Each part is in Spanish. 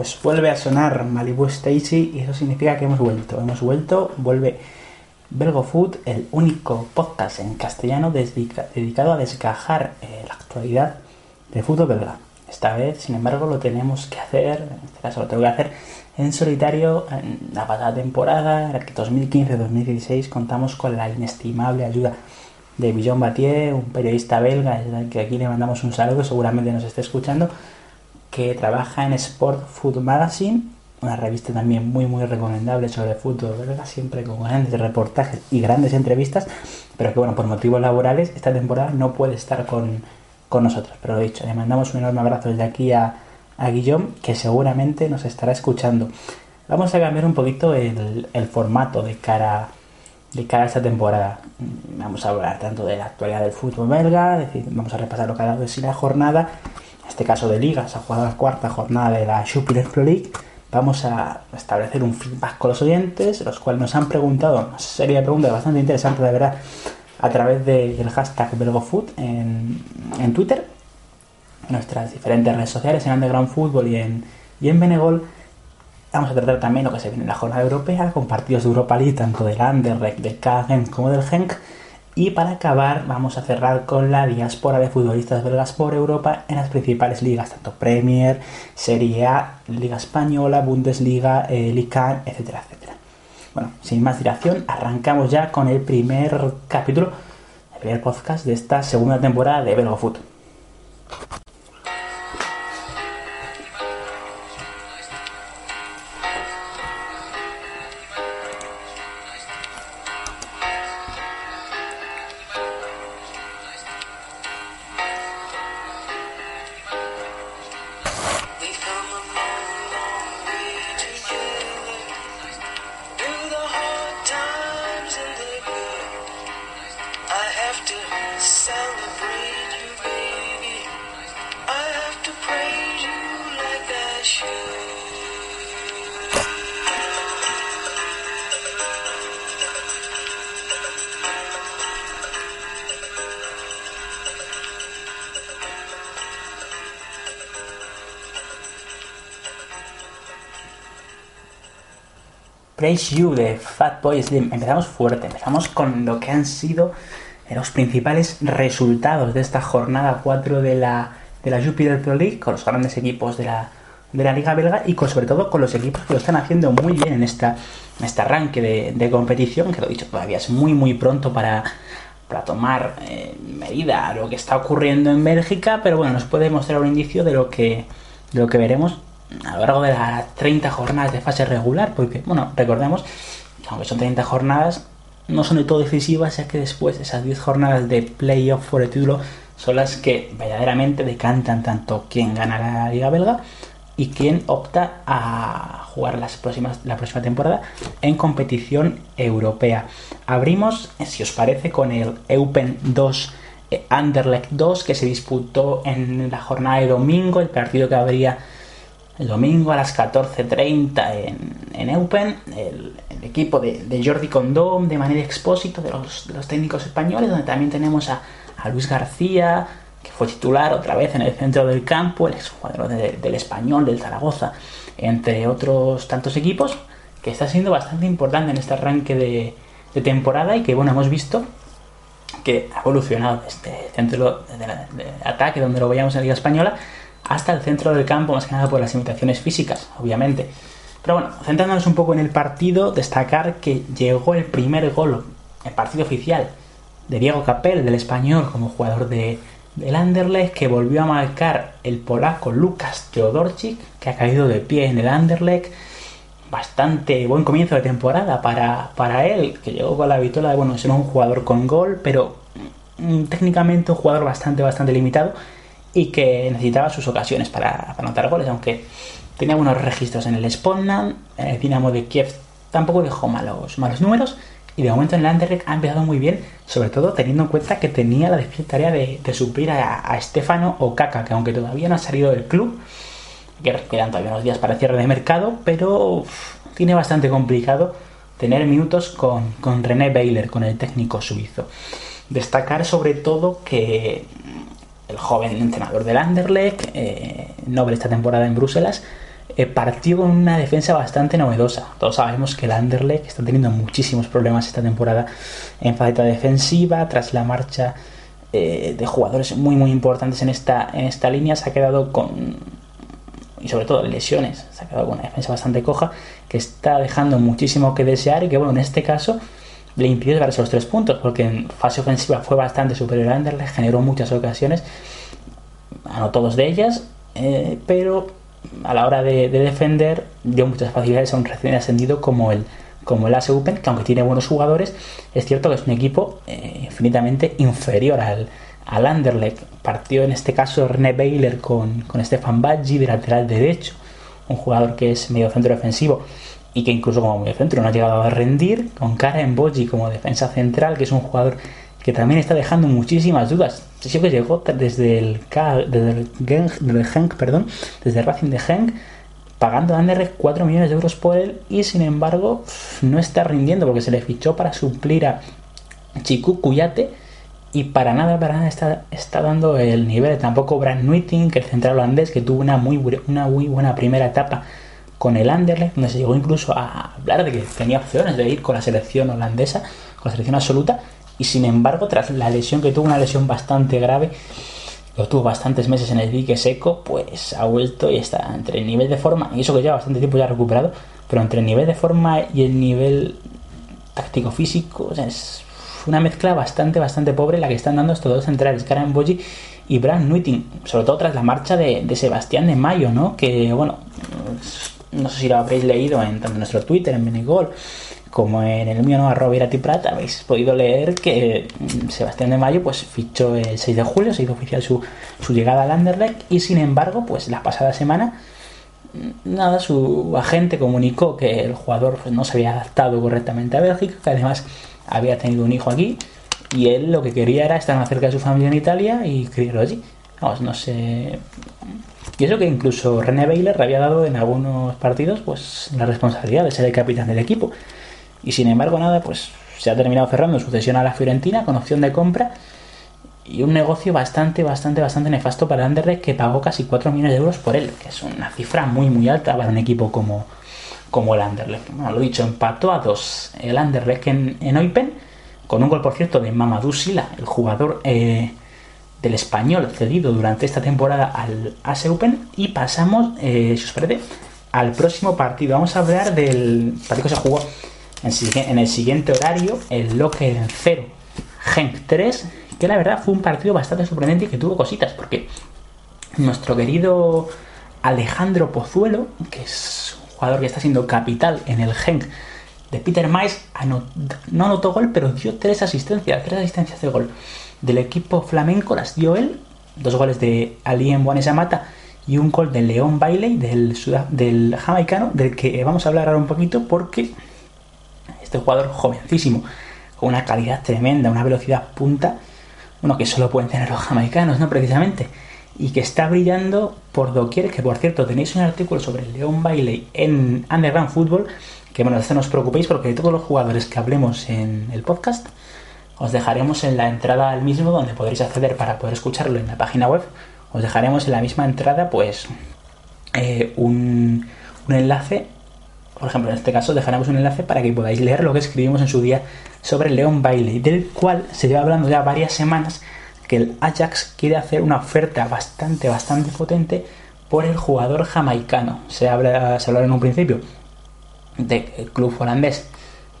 pues vuelve a sonar Malibu Stacy y eso significa que hemos vuelto. Hemos vuelto, vuelve Belgo Food, el único podcast en castellano dedicado a desgajar eh, la actualidad del fútbol belga. Esta vez, sin embargo, lo tenemos que hacer, en este caso lo tengo que hacer en solitario. En la pasada temporada, en la que 2015-2016, contamos con la inestimable ayuda de Billon Batier, un periodista belga, que aquí le mandamos un saludo, seguramente nos esté escuchando, que trabaja en Sport Food Magazine, una revista también muy muy recomendable sobre fútbol belga, siempre con grandes reportajes y grandes entrevistas, pero que bueno, por motivos laborales esta temporada no puede estar con, nosotros. Pero lo dicho, le mandamos un enorme abrazo desde aquí a, a Guillaume, que seguramente nos estará escuchando. Vamos a cambiar un poquito el, formato de cara de cara a esta temporada. Vamos a hablar tanto de la actualidad del fútbol belga, decir, vamos a repasar lo que ha dado de sí la jornada, este caso de liga, se ha jugado la cuarta jornada de la Jupiler Pro League. Vamos a establecer un feedback con los oyentes, los cuales nos han preguntado una serie de preguntas bastante interesantes, de verdad, a través del hashtag BelgoFoot en, en Twitter, nuestras diferentes redes sociales, en Underground Football y en, y en Benegol Vamos a tratar también lo que se viene en la jornada europea, con partidos de Europa League, tanto del Anderlecht, del Kagen como del Genk. Y para acabar, vamos a cerrar con la diáspora de futbolistas belgas por Europa en las principales ligas, tanto Premier, Serie A, Liga Española, Bundesliga, eh, Liga, etcétera, etcétera. Bueno, sin más dilación, arrancamos ya con el primer capítulo, el primer podcast de esta segunda temporada de Belgo Foot. Praise You de Fatboy Slim. Empezamos fuerte, empezamos con lo que han sido los principales resultados de esta jornada 4 de la, de la Jupiter Pro League, con los grandes equipos de la, de la Liga Belga y con, sobre todo con los equipos que lo están haciendo muy bien en, esta, en este arranque de, competición, que lo he dicho, todavía es muy muy pronto para, para tomar eh, medida a lo que está ocurriendo en Bélgica, pero bueno, nos puede mostrar un indicio de lo que, de lo que veremos a lo largo de las 30 jornadas de fase regular, porque, bueno, recordemos que aunque son 30 jornadas, no son de todo decisivas, ya que después esas 10 jornadas de playoff por el título son las que verdaderamente decantan tanto quién gana la Liga Belga y quién opta a jugar las próximas, la próxima temporada en competición europea. Abrimos, si os parece, con el Eupen 2 eh, Anderlecht 2 que se disputó en la jornada de domingo, el partido que habría el domingo a las 14.30 en, en Eupen, el, equipo de, Jordi Condom, de manera expósito, de los, técnicos españoles, donde también tenemos a, Luis García, que fue titular otra vez en el centro del campo, el exjugador del español, del Zaragoza, entre otros tantos equipos, que está siendo bastante importante en este arranque de, temporada y que, bueno, hemos visto que ha evolucionado este centro de, ataque donde lo veíamos en la Liga Española hasta el centro del campo, más que nada por las limitaciones físicas, obviamente. Pero bueno, centrándonos un poco en el partido, destacar que llegó el primer gol, el partido oficial, de Diego Capel, del español, como jugador de, del Anderlecht, que volvió a marcar el polaco Lukas Teodorczyk, que ha caído de pie en el Anderlecht. Bastante buen comienzo de temporada para, para él, que llegó con la vitola de, bueno, ser un jugador con gol, pero mm, técnicamente un jugador bastante, bastante limitado y que necesitaba sus ocasiones para, anotar goles, aunque tenía buenos registros en el Spolnan, el Dinamo de Kiev tampoco dejó malos, malos números y de momento en el Anderlecht ha empezado muy bien, sobre todo teniendo en cuenta que tenía la difícil tarea de, suplir a, a Stefano Okaka, que aunque todavía no ha salido del club, que quedan todavía unos días para el cierre de mercado, pero tiene bastante complicado tener minutos con, con René Baylor, con el técnico suizo. Destacar sobre todo que el joven entrenador del Anderlecht, eh, noble esta temporada en Bruselas, eh, partió con una defensa bastante novedosa. Todos sabemos que el Anderlecht está teniendo muchísimos problemas esta temporada en faceta defensiva, tras la marcha eh, de jugadores muy muy importantes en esta, en esta línea, se ha quedado con, y sobre todo lesiones, se ha quedado con una defensa bastante coja, que está dejando muchísimo que desear y que bueno, en este caso le impidió llevarse los tres puntos, porque en fase ofensiva fue bastante superior al Anderlecht, generó muchas ocasiones, anotó dos de ellas, eh, pero a la hora de, defender dio muchas facilidades a un recién ascendido como el, como el Open, que aunque tiene buenos jugadores, es cierto que es un equipo eh, infinitamente inferior al, al Anderlecht. Partió en este caso René Baylor con, con Stefan Baggi de lateral derecho, un jugador que es medio centro defensivo y que incluso como medio centro no ha llegado a rendir, con Karen Boggi como defensa central, que es un jugador que también está dejando muchísimas dudas. Sí que llegó desde el, desde el, Genk, perdón, desde Racing de Genk, pagando a Anderlecht 4 millones de euros por él y sin embargo no está rindiendo porque se le fichó para suplir a Chiku Cuyate y para nada, para nada está, está dando el nivel. Tampoco Brand Nuiting, que el central holandés, que tuvo una muy, una muy buena primera etapa con el Anderlecht, donde se llegó incluso a hablar de que tenía opciones de ir con la selección holandesa, con la selección absoluta, y sin embargo, tras la lesión que tuvo, una lesión bastante grave, lo tuvo bastantes meses en el dique seco, pues ha vuelto y está entre el nivel de forma, y eso que lleva bastante tiempo ya recuperado, pero entre el nivel de forma y el nivel táctico-físico, es una mezcla bastante, bastante pobre la que están dando estos dos centrales, Karen Boji y Brand Nuiting, sobre todo tras la marcha de, Sebastián de Mayo, ¿no? Que, bueno, no sé si lo habréis leído en tanto nuestro Twitter, en Benigol, como en el mío, ¿no? arroba Prat, habéis podido leer que mm, Sebastián de Mayo pues fichó el 6 de julio, se hizo oficial su, llegada al Anderlecht y sin embargo, pues la pasada semana mm, nada, su agente comunicó que el jugador pues, no se había adaptado correctamente a Bélgica, que además había tenido un hijo aquí y él lo que quería era estar más cerca de su familia en Italia y criarlo allí. Vamos, no sé. Y eso que incluso René Baylor había dado en algunos partidos pues la responsabilidad de ser el capitán del equipo. Y sin embargo, nada, pues se ha terminado cerrando su cesión a la Fiorentina con opción de compra y un negocio bastante, bastante, bastante nefasto para Anderlecht que pagó casi 4 millones de euros por él, que es una cifra muy, muy alta para un equipo como, como el Anderlecht. Bueno, lo dicho, empató a dos el Anderlecht en, en Oipen, con un gol, por cierto, de Mamadou Sila, el jugador eh, del español cedido durante esta temporada al AS Open, y pasamos, eh, si os parece, al próximo partido. Vamos a hablar del partido que se jugó en el siguiente horario, el Locker 0, Genk 3, que la verdad fue un partido bastante sorprendente y que tuvo cositas, porque nuestro querido Alejandro Pozuelo, que es un jugador que está siendo capital en el Genk de Peter Mais, no anotó gol, pero dio tres asistencias, tres asistencias de gol del equipo flamenco, las dio él, dos goles de Alien Mata y un gol de León Bailey, del, jamaicano, del que vamos a hablar ahora un poquito porque este jugador jovencísimo, con una calidad tremenda, una velocidad punta, bueno, que solo pueden tener los jamaicanos, ¿no? Precisamente. Y que está brillando por doquier, que por cierto tenéis un artículo sobre León Bailey en Underground Football, que bueno, no os preocupéis porque de todos los jugadores que hablemos en el podcast, os dejaremos en la entrada al mismo donde podréis acceder para poder escucharlo en la página web. Os dejaremos en la misma entrada pues eh, un, un enlace por ejemplo, en este caso dejaremos un enlace para que podáis leer lo que escribimos en su día sobre León Bailey, del cual se lleva hablando ya varias semanas que el Ajax quiere hacer una oferta bastante, bastante potente por el jugador jamaicano. Se habla, se habla en un principio de que el club holandés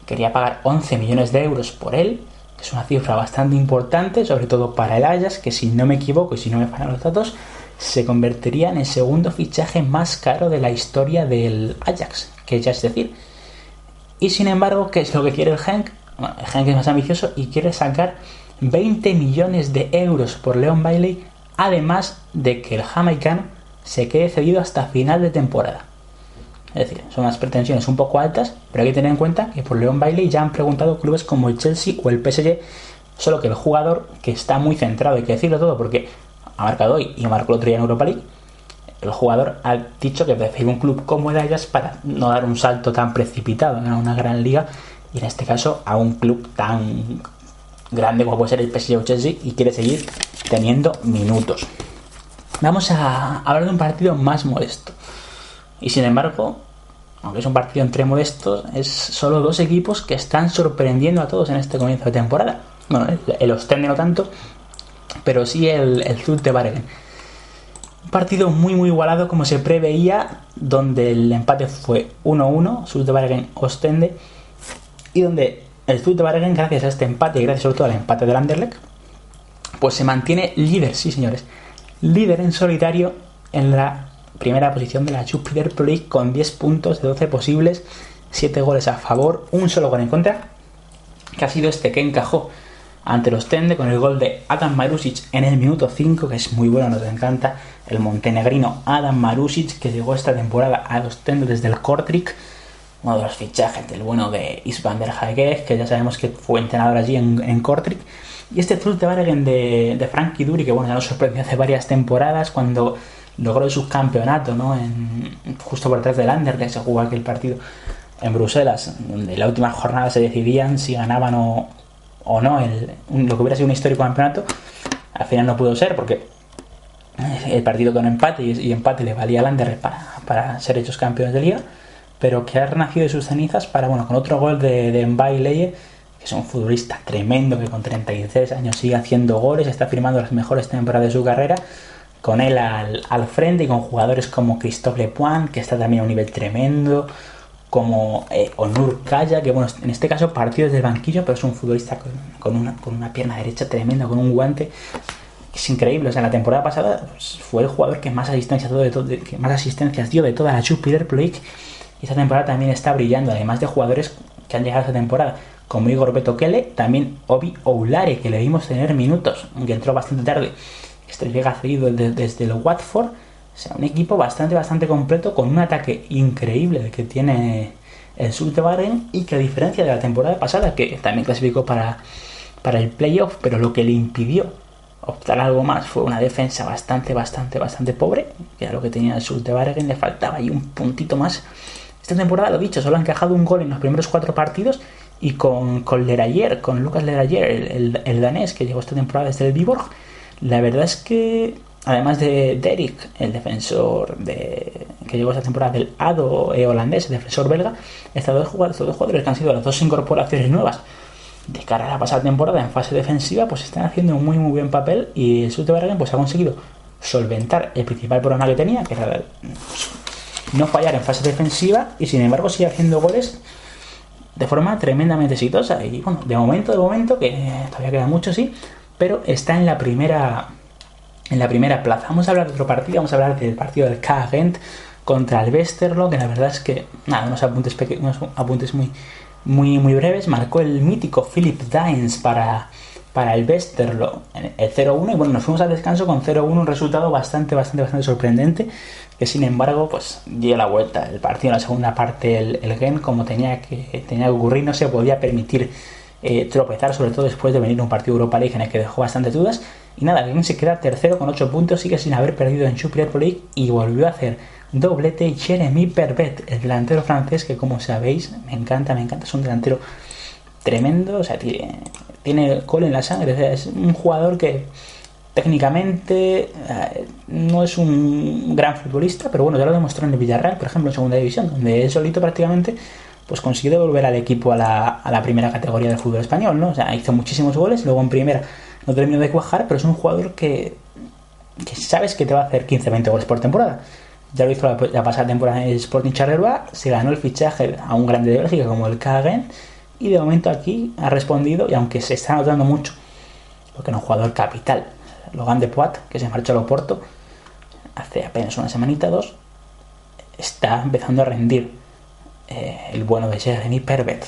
quería pagar 11 millones de euros por él, es una cifra bastante importante, sobre todo para el Ajax, que si no me equivoco y si no me fallan los datos, se convertiría en el segundo fichaje más caro de la historia del Ajax, que ya es decir. Y sin embargo, ¿qué es lo que quiere el Genk? el Genk es más ambicioso y quiere sacar 20 millones de euros por Leon Bailey, además de que el jamaicano se quede cedido hasta final de temporada. Es decir, son unas pretensiones un poco altas, pero hay que tener en cuenta que por Leon Bailey ya han preguntado clubes como el Chelsea o el PSG, solo que el jugador, que está muy centrado, hay que decirlo todo, porque ha marcado hoy y marcó el otro día en Europa League, el jugador ha dicho que prefiere un club como el Ajax para no dar un salto tan precipitado a una gran liga y en este caso a un club tan grande como puede ser el PSG o Chelsea y quiere seguir teniendo minutos. Vamos a hablar de un partido más modesto. Y sin embargo, aunque es un partido entre modestos, es solo dos equipos que están sorprendiendo a todos en este comienzo de temporada. Bueno, el, Ostende no tanto, pero sí el, el Zulte Bargen. Un partido muy muy igualado como se preveía, donde el empate fue 1-1, Zulte Bargen Ostende, y donde el Zulte Bargen, gracias a este empate y gracias sobre todo al empate del Anderlecht, pues se mantiene líder, sí señores, líder en solitario en la primera posición de la Jupiter Pro League con 10 puntos de 12 posibles, 7 goles a favor, un solo gol en contra, que ha sido este que encajó ante los Tende con el gol de Adam Marusic en el minuto 5, que es muy bueno, nos encanta, el montenegrino Adam Marusic, que llegó esta temporada a los Tende desde el Kortrijk, uno de los fichajes del bueno de Isvan der que ya sabemos que fue entrenador allí en, en y este Zulte de, de Frankie Duri, que bueno, ya nos sorprendió hace varias temporadas cuando logró el subcampeonato, ¿no? En, justo por detrás del que se jugó aquel partido en Bruselas, donde la última jornada se decidían si ganaban o, o no el, lo que hubiera sido un histórico campeonato. Al final no pudo ser porque el partido con empate y, empate le valía al para, para, ser hechos campeones de liga, pero que ha renacido de sus cenizas para, bueno, con otro gol de, de que es un futbolista tremendo que con 33 años sigue haciendo goles, está firmando las mejores temporadas de su carrera, con él al, frente y con jugadores como Christophe Lepoint, que está también a un nivel tremendo, como eh, Onur Kaya, que bueno, en este caso partido desde el banquillo, pero es un futbolista con, una, con una pierna derecha tremenda, con un guante. Es increíble, o sea, la temporada pasada pues, fue el jugador que más asistencias, de que más asistencias dio de toda la League. Y esta temporada también está brillando, además de jugadores que han llegado a esta temporada como Igor Betokele, también Obi Oulare, que le vimos tener minutos, aunque entró bastante tarde. Este llega cedido desde el Watford. O sea, un equipo bastante, bastante completo, con un ataque increíble que tiene el Sultebaren y que a diferencia de la temporada pasada, que también clasificó para, para el playoff, pero lo que le impidió optar algo más fue una defensa bastante, bastante, bastante pobre, que era lo que tenía el Sultebaren, le faltaba ahí un puntito más. Esta temporada, lo dicho, solo han encajado un gol en los primeros cuatro partidos y con, con Lerayer, con Lucas Lerayer, el, el, danés que llegó esta temporada desde el Viborg, la verdad es que además de Derek, el defensor de, que llegó esta temporada del ADO e holandés, el defensor belga, estos dos, jugadores, estos dos jugadores que han sido las dos incorporaciones nuevas de cara a la pasada temporada en fase defensiva, pues están haciendo un muy muy buen papel y el Sute pues ha conseguido solventar el principal problema que tenía, que era no fallar en fase defensiva y sin embargo sigue haciendo goles de forma tremendamente exitosa. Y bueno, de momento, de momento, que todavía queda mucho, sí, pero está en la primera en la primera plaza. Vamos a hablar de otro partido, vamos a hablar del partido del K contra el Westerlo, que la verdad es que, nada, unos apuntes, unos apuntes muy, muy, muy breves. Marcó el mítico Philip Dines para, para el Westerlo el 0-1 y bueno, nos fuimos al descanso con 0-1, un resultado bastante, bastante, bastante sorprendente que sin embargo pues dio la vuelta el partido en la segunda parte el, el Gen como tenía que, tenía que ocurrir no se podía permitir eh, tropezar sobre todo después de venir un partido Europa League en el que dejó bastantes dudas. Y nada, Gen se queda tercero con 8 puntos sigue sin haber perdido en Super League y volvió a hacer doblete Jeremy Pervet el delantero francés que como sabéis me encanta, me encanta, es un delantero tremendo, o sea, tiene, tiene col en la sangre, es un jugador que técnicamente eh, no es un gran futbolista, pero bueno, ya lo demostró en el Villarreal, por ejemplo, en segunda división, donde él solito prácticamente pues consiguió devolver al equipo a la, a la primera categoría del fútbol español, ¿no? O sea, hizo muchísimos goles, luego en primera no terminó de cuajar, pero es un jugador que, que sabes que te va a hacer 15-20 goles por temporada. Ya lo hizo la, pasada temporada en el Sporting Charleroi, se ganó el fichaje a un grande de Bélgica como el Kagen, y de momento aquí ha respondido, y aunque se está notando mucho, porque es un jugador capital, Logan de Poit, que se marchó a Loporto hace apenas una semanita, dos, está empezando a rendir eh, el bueno de Jeremy Pervet.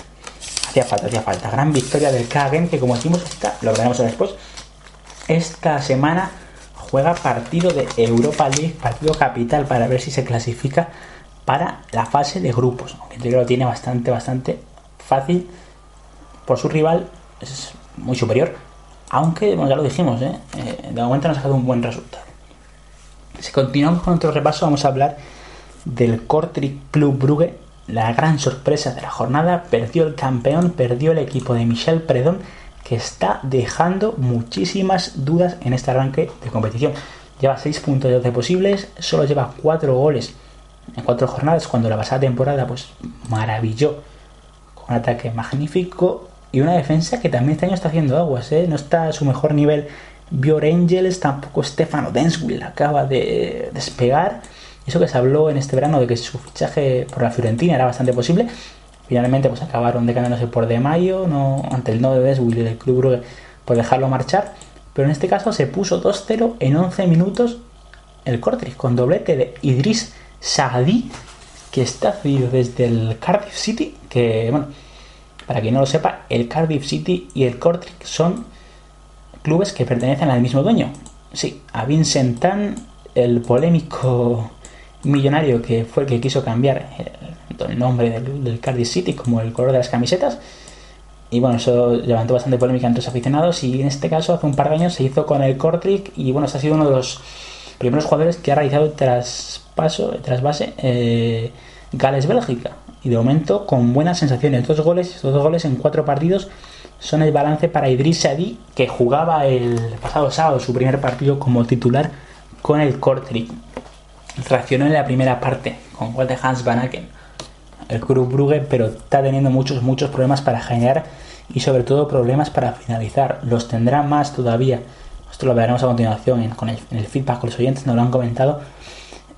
Hacía falta, hacía falta. Gran victoria del Kagen, que como decimos, lo veremos después. Esta semana juega partido de Europa League, partido capital, para ver si se clasifica para la fase de grupos. Aunque creo que lo tiene bastante, bastante fácil por su rival, es muy superior aunque, ya lo dijimos, ¿eh? ¿eh? de momento nos ha sacado un buen resultado. Si continuamos con otro repaso, vamos a hablar del Kortrijk Club Brugge. La gran sorpresa de la jornada, perdió el campeón, perdió el equipo de Michel Predón, que está dejando muchísimas dudas en este arranque de competición. Lleva 6 puntos de 12 posibles, solo lleva 4 goles en cuatro jornadas, cuando la pasada temporada pues maravilló con un ataque magnífico y una defensa que también este año está haciendo aguas, ¿eh? no está a su mejor nivel Bior Angels, tampoco Stefano Denswil acaba de despegar. Eso que se habló en este verano de que su fichaje por la Fiorentina era bastante posible. Finalmente pues acabaron decanándose por de mayo, ante el no de Denswil y del Club Brugge por dejarlo marchar. Pero en este caso se puso 2-0 en 11 minutos el Cortric con doblete de Idris Saadi, que está cedido desde el Cardiff City, que bueno, para quien no lo sepa, el Cardiff City y el Cortric son clubes que pertenecen al mismo dueño. Sí, a Vincent Tan, el polémico millonario que fue el que quiso cambiar el, nombre del, Cardiff City como el color de las camisetas. Y bueno, eso levantó bastante polémica entre los aficionados y en este caso hace un par de años se hizo con el Cortric y bueno, este ha sido uno de los primeros jugadores que ha realizado el traspaso, el trasvase eh, Gales-Bélgica y de momento con buenas sensaciones. Dos goles, dos goles en cuatro partidos son el balance para Idris Sadi, que jugaba el pasado sábado su primer partido como titular con el Kortrijk. Reaccionó en la primera parte con gol de Hans Van Aken, el Club Brugge, pero está teniendo muchos, muchos problemas para generar y sobre todo problemas para finalizar. Los tendrá más todavía. Esto lo veremos a continuación en, con el, en el feedback con los oyentes, nos lo han comentado.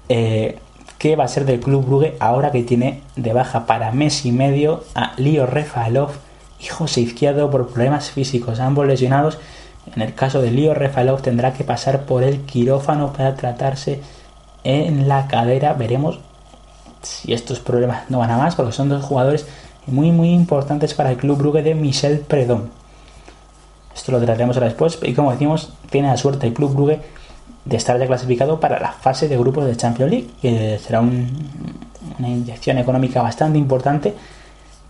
Eh, qué va a ser del Club Brugge ahora que tiene de baja para mes y medio a Leo Refalov y José Izquierdo por problemas físicos, ambos lesionados. En el caso de Leo Refalov tendrá que pasar por el quirófano para tratarse en la cadera. Veremos si estos problemas no van a más, porque son dos jugadores muy muy importantes para el Club Brugge de Michel Predom. Esto lo trataremos ahora después. Y como decimos, tiene la suerte el Club Brugge de estar ya clasificado para la fase de grupos de Champions League, que será una inyección económica bastante importante,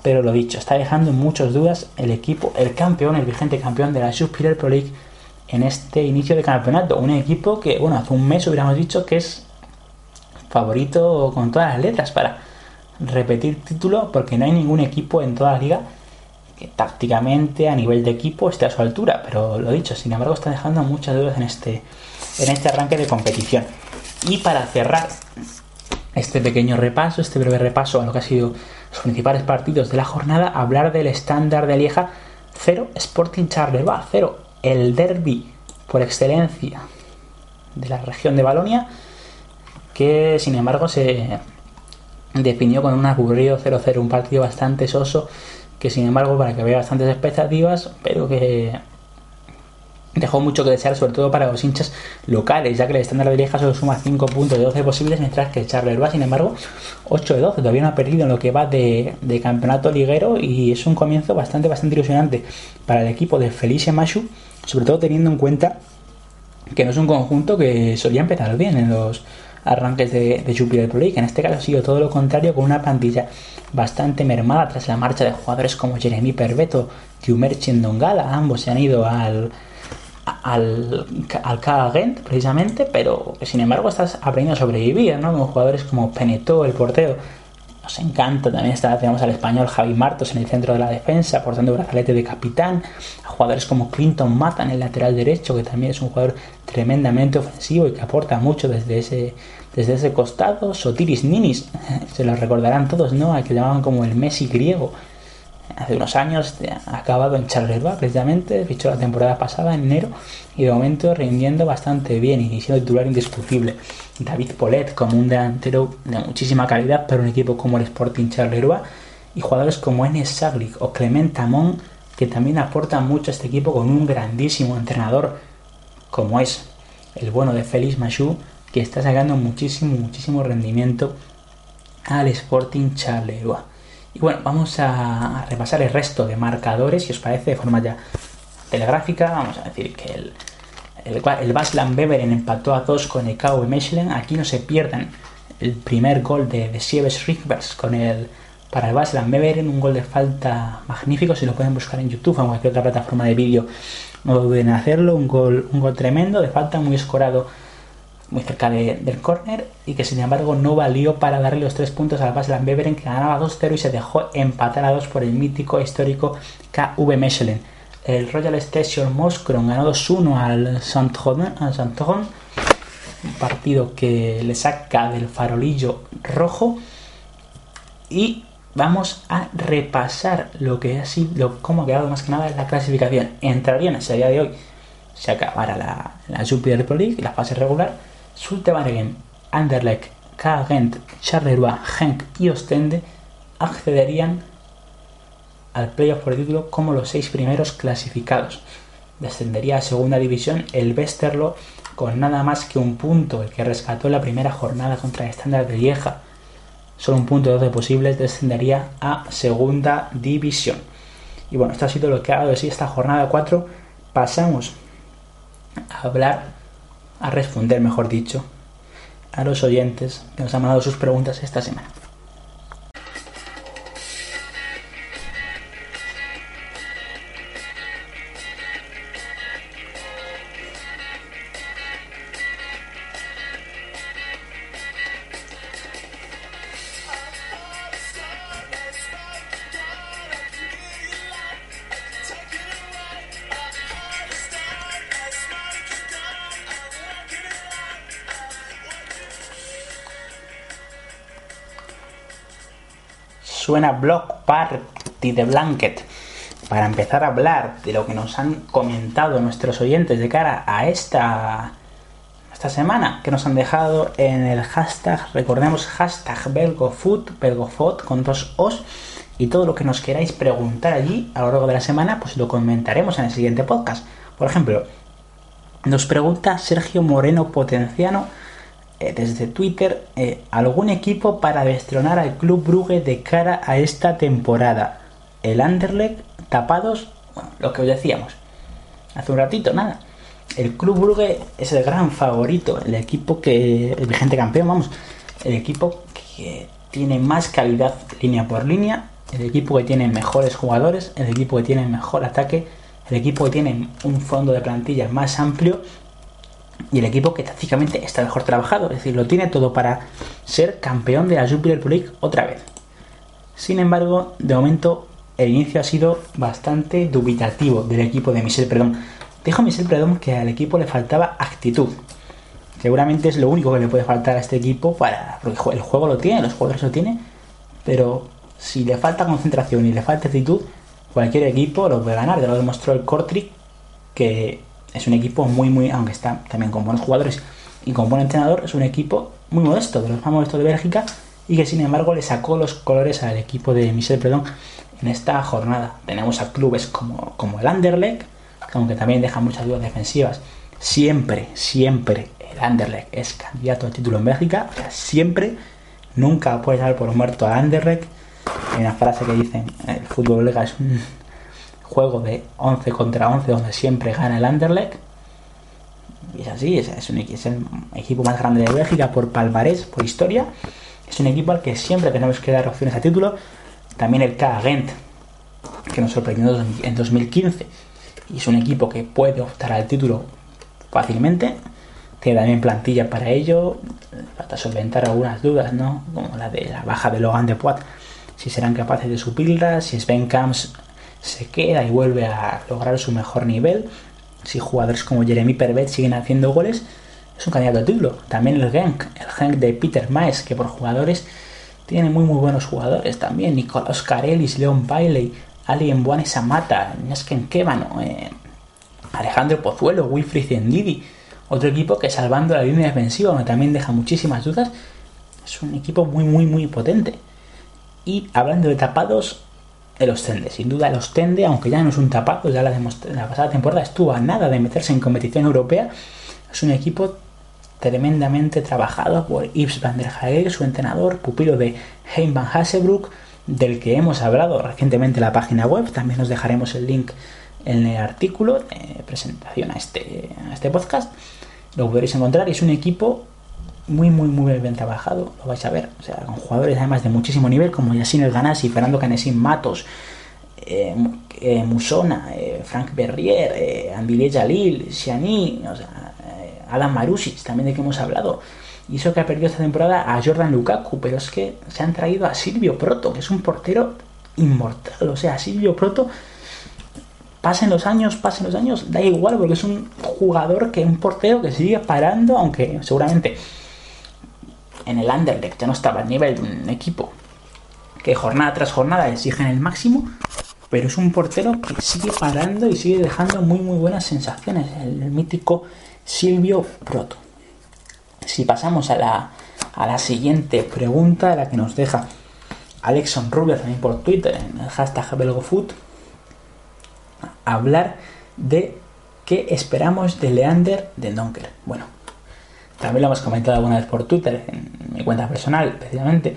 pero lo dicho, está dejando muchas dudas el equipo, el campeón, el vigente campeón de la Superior Pro League en este inicio de campeonato. Un equipo que, bueno, hace un mes hubiéramos dicho que es favorito con todas las letras para repetir título, porque no hay ningún equipo en toda la liga que tácticamente a nivel de equipo esté a su altura, pero lo dicho, sin embargo está dejando muchas dudas en este en este arranque de competición. Y para cerrar este pequeño repaso, este breve repaso a lo que ha sido los principales partidos de la jornada, hablar del estándar de Lieja 0 Sporting Charleroi 0, el derby por excelencia de la región de Balonia, que sin embargo se definió con un aburrido 0-0, un partido bastante soso, que sin embargo para que había bastantes expectativas, pero que dejó mucho que desear, sobre todo para los hinchas locales, ya que el estándar de Lieja solo suma 5 puntos de 12 posibles, mientras que Charleroi, sin embargo, 8 de 12. Todavía no ha perdido en lo que va de, campeonato liguero y es un comienzo bastante, bastante ilusionante para el equipo de Felice Machu, sobre todo teniendo en cuenta que no es un conjunto que solía empezar bien en los arranques de, de Jupiler Pro League. En este caso ha sido todo lo contrario, con una plantilla bastante mermada tras la marcha de jugadores como Jeremy Perbeto y Umer Dongala. Ambos se han ido al al, al Gent, precisamente, pero sin embargo estás aprendiendo a sobrevivir, ¿no? Con jugadores como Peneto, el portero. Nos encanta, también está, tenemos al español Javi Martos en el centro de la defensa, portando brazalete de capitán, a jugadores como Clinton Mata en el lateral derecho, que también es un jugador tremendamente ofensivo y que aporta mucho desde ese, desde ese costado. Sotiris Ninis, se lo recordarán todos, ¿no? A que llamaban como el Messi griego, hace unos años ha acabado en Charleroi precisamente, fichó la temporada pasada en enero y de momento rindiendo bastante bien y siendo titular indiscutible. David Polet como un delantero de muchísima calidad para un equipo como el Sporting Charleroi y jugadores como Enes Saglic o Clement Amon que también aportan mucho a este equipo con un grandísimo entrenador como es el bueno de Félix Machou que está sacando muchísimo, muchísimo rendimiento al Sporting Charleroi. Y bueno, vamos a repasar el resto de marcadores, si os parece, de forma ya telegráfica. Vamos a decir que el, el, el Baslan Beveren empató a 2 con el KV Mechelen. Aquí no se pierdan el primer gol de, de Sieves con el para el Baslan Beveren, un gol de falta magnífico, si lo pueden buscar en YouTube o en cualquier otra plataforma de vídeo, no duden en hacerlo, un gol, un gol tremendo de falta, muy escorado muy cerca del córner y que sin embargo no valió para darle los tres puntos al Baslan Beveren que ganaba 2-0 y se dejó empatar a 2 por el mítico e histórico KV Mechelen. El Royal Station Moskron ganó 2-1 al Saint-Tron, un partido que le saca del farolillo rojo y vamos a repasar lo que ha sido, cómo ha quedado más que nada en la clasificación. Entrarían, a día de hoy se acabara la, la Pro League, la fase regular, Sultewagen, Anderlecht, K. Gent, Charleroi, Genk y Ostende accederían al playoff por título como los seis primeros clasificados. Descendería a segunda división el Westerlo con nada más que un punto, el que rescató la primera jornada contra el estándar de Lieja solo un punto de 12 posibles, descendería a segunda división. Y bueno, esto ha sido lo que ha dado de sí esta jornada 4. Pasamos a hablar, a responder, mejor dicho, a los oyentes que nos han mandado sus preguntas esta semana. Suena Block Party de Blanket para empezar a hablar de lo que nos han comentado nuestros oyentes de cara a esta, esta semana, que nos han dejado en el hashtag, recordemos hashtag Belgofood, con dos os, y todo lo que nos queráis preguntar allí a lo largo de la semana, pues lo comentaremos en el siguiente podcast. Por ejemplo, nos pregunta Sergio Moreno Potenciano, desde Twitter eh, algún equipo para destronar al Club Brugge de cara a esta temporada. El Anderlecht tapados, bueno, lo que os decíamos hace un ratito, nada. El Club Brugge es el gran favorito, el equipo que el vigente campeón, vamos, el equipo que tiene más calidad línea por línea, el equipo que tiene mejores jugadores, el equipo que tiene mejor ataque, el equipo que tiene un fondo de plantilla más amplio y el equipo que tácticamente está mejor trabajado, es decir, lo tiene todo para ser campeón de la Jupiler Pro League otra vez. Sin embargo, de momento el inicio ha sido bastante dubitativo del equipo de Michel Perdón. Dijo Michel Perdón que al equipo le faltaba actitud. Seguramente es lo único que le puede faltar a este equipo para. El juego lo tiene, los jugadores lo tienen, pero si le falta concentración y le falta actitud, cualquier equipo lo puede ganar. Ya lo demostró el Cortric, que es un equipo muy, muy, aunque está también con buenos jugadores y con buen entrenador, es un equipo muy modesto, de los más modestos de Bélgica, y que sin embargo le sacó los colores al equipo de Michel Predon en esta jornada. Tenemos a clubes como, como el Anderlecht, aunque también deja muchas dudas defensivas. Siempre, siempre el Anderlecht es candidato al título en Bélgica, o sea, siempre, nunca puedes dar por muerto a Anderlecht. Hay una frase que dicen, el fútbol belga es un juego de 11 contra 11 donde siempre gana el Anderlecht. Y es así, es, un, es el equipo más grande de Bélgica por palmarés, por historia. Es un equipo al que siempre tenemos que dar opciones a título. También el K que nos sorprendió en 2015. Y es un equipo que puede optar al título fácilmente. Tiene también plantilla para ello. Falta solventar algunas dudas, ¿no? Como la de la baja de Logan de Poit. Si serán capaces de suplirla, si Sven Camps se queda y vuelve a lograr su mejor nivel. Si jugadores como Jeremy Pervet siguen haciendo goles, es un candidato al título. También el Genk, el Genk de Peter Maes, que por jugadores tiene muy muy buenos jugadores también. Nicolás Carelis, Leon Bailey, Ali Mbuane Samata, Nesken Kevano, eh, Alejandro Pozuelo, Wilfried Ndidi. Otro equipo que salvando la línea defensiva, donde también deja muchísimas dudas, es un equipo muy muy muy potente. Y hablando de tapados, el Ostende. Sin duda el Ostende, aunque ya no es un tapado, ya la, la pasada temporada estuvo a nada de meterse en competición europea, es un equipo tremendamente trabajado por Yves van der Hager, su entrenador, pupilo de Hein van Hassebroek, del que hemos hablado recientemente en la página web. También os dejaremos el link en el artículo de presentación a este, a este podcast. Lo podréis encontrar es un equipo muy, muy, muy bien trabajado, lo vais a ver. O sea, con jugadores además de muchísimo nivel, como Yassin El Ganassi, Fernando Canesín Matos, eh, eh, Musona, eh, Frank Berrier, Andile Jalil, Siani, o sea, Alan Marusic, también de que hemos hablado. Y eso que ha perdido esta temporada a Jordan Lukaku, pero es que se han traído a Silvio Proto, que es un portero inmortal. O sea, Silvio Proto, pasen los años, pasen los años, da igual, porque es un jugador que un portero que sigue parando, aunque seguramente en el Anderlecht ya no estaba al nivel de un equipo que jornada tras jornada exigen el máximo, pero es un portero que sigue parando y sigue dejando muy muy buenas sensaciones, el, mítico Silvio Proto. Si pasamos a la, a la siguiente pregunta, la que nos deja Alexon Rubio también por Twitter, en el hashtag BelgoFoot, hablar de qué esperamos de Leander de Donker. Bueno, también lo hemos comentado alguna vez por Twitter, en mi cuenta personal, precisamente.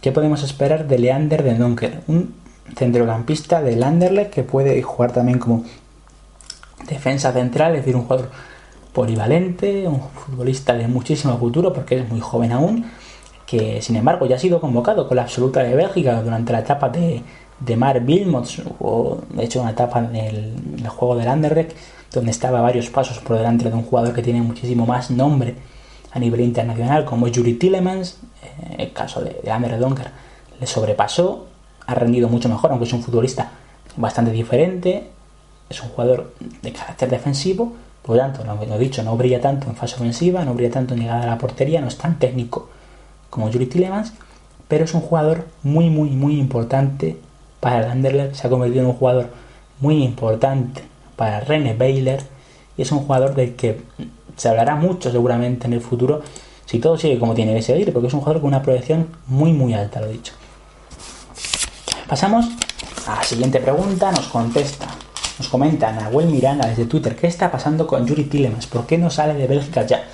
¿Qué podemos esperar de Leander de Donker? Un centrocampista del Anderlecht que puede jugar también como defensa central, es decir, un jugador polivalente, un futbolista de muchísimo futuro porque es muy joven aún, que sin embargo ya ha sido convocado con la absoluta de Bélgica durante la etapa de, de Mar Wilmots, o de hecho una etapa en el, juego del Anderlecht, donde estaba varios pasos por delante de un jugador que tiene muchísimo más nombre a nivel internacional, como Yuri Tillemans, eh, el caso de, de Ander Donker, le sobrepasó, ha rendido mucho mejor, aunque es un futbolista bastante diferente, es un jugador de carácter defensivo, por lo tanto, lo he dicho, no brilla tanto en fase ofensiva, no brilla tanto en llegada a la portería, no es tan técnico como Yuri Tillemans, pero es un jugador muy, muy, muy importante para el Anderlecht, se ha convertido en un jugador muy importante para René Baylor y es un jugador del que se hablará mucho seguramente en el futuro si todo sigue como tiene que seguir, porque es un jugador con una proyección muy muy alta, lo dicho. Pasamos a la siguiente pregunta, nos contesta, nos comenta Nahuel Miranda desde Twitter, ¿qué está pasando con Yuri Tillemans? ¿Por qué no sale de Bélgica ya?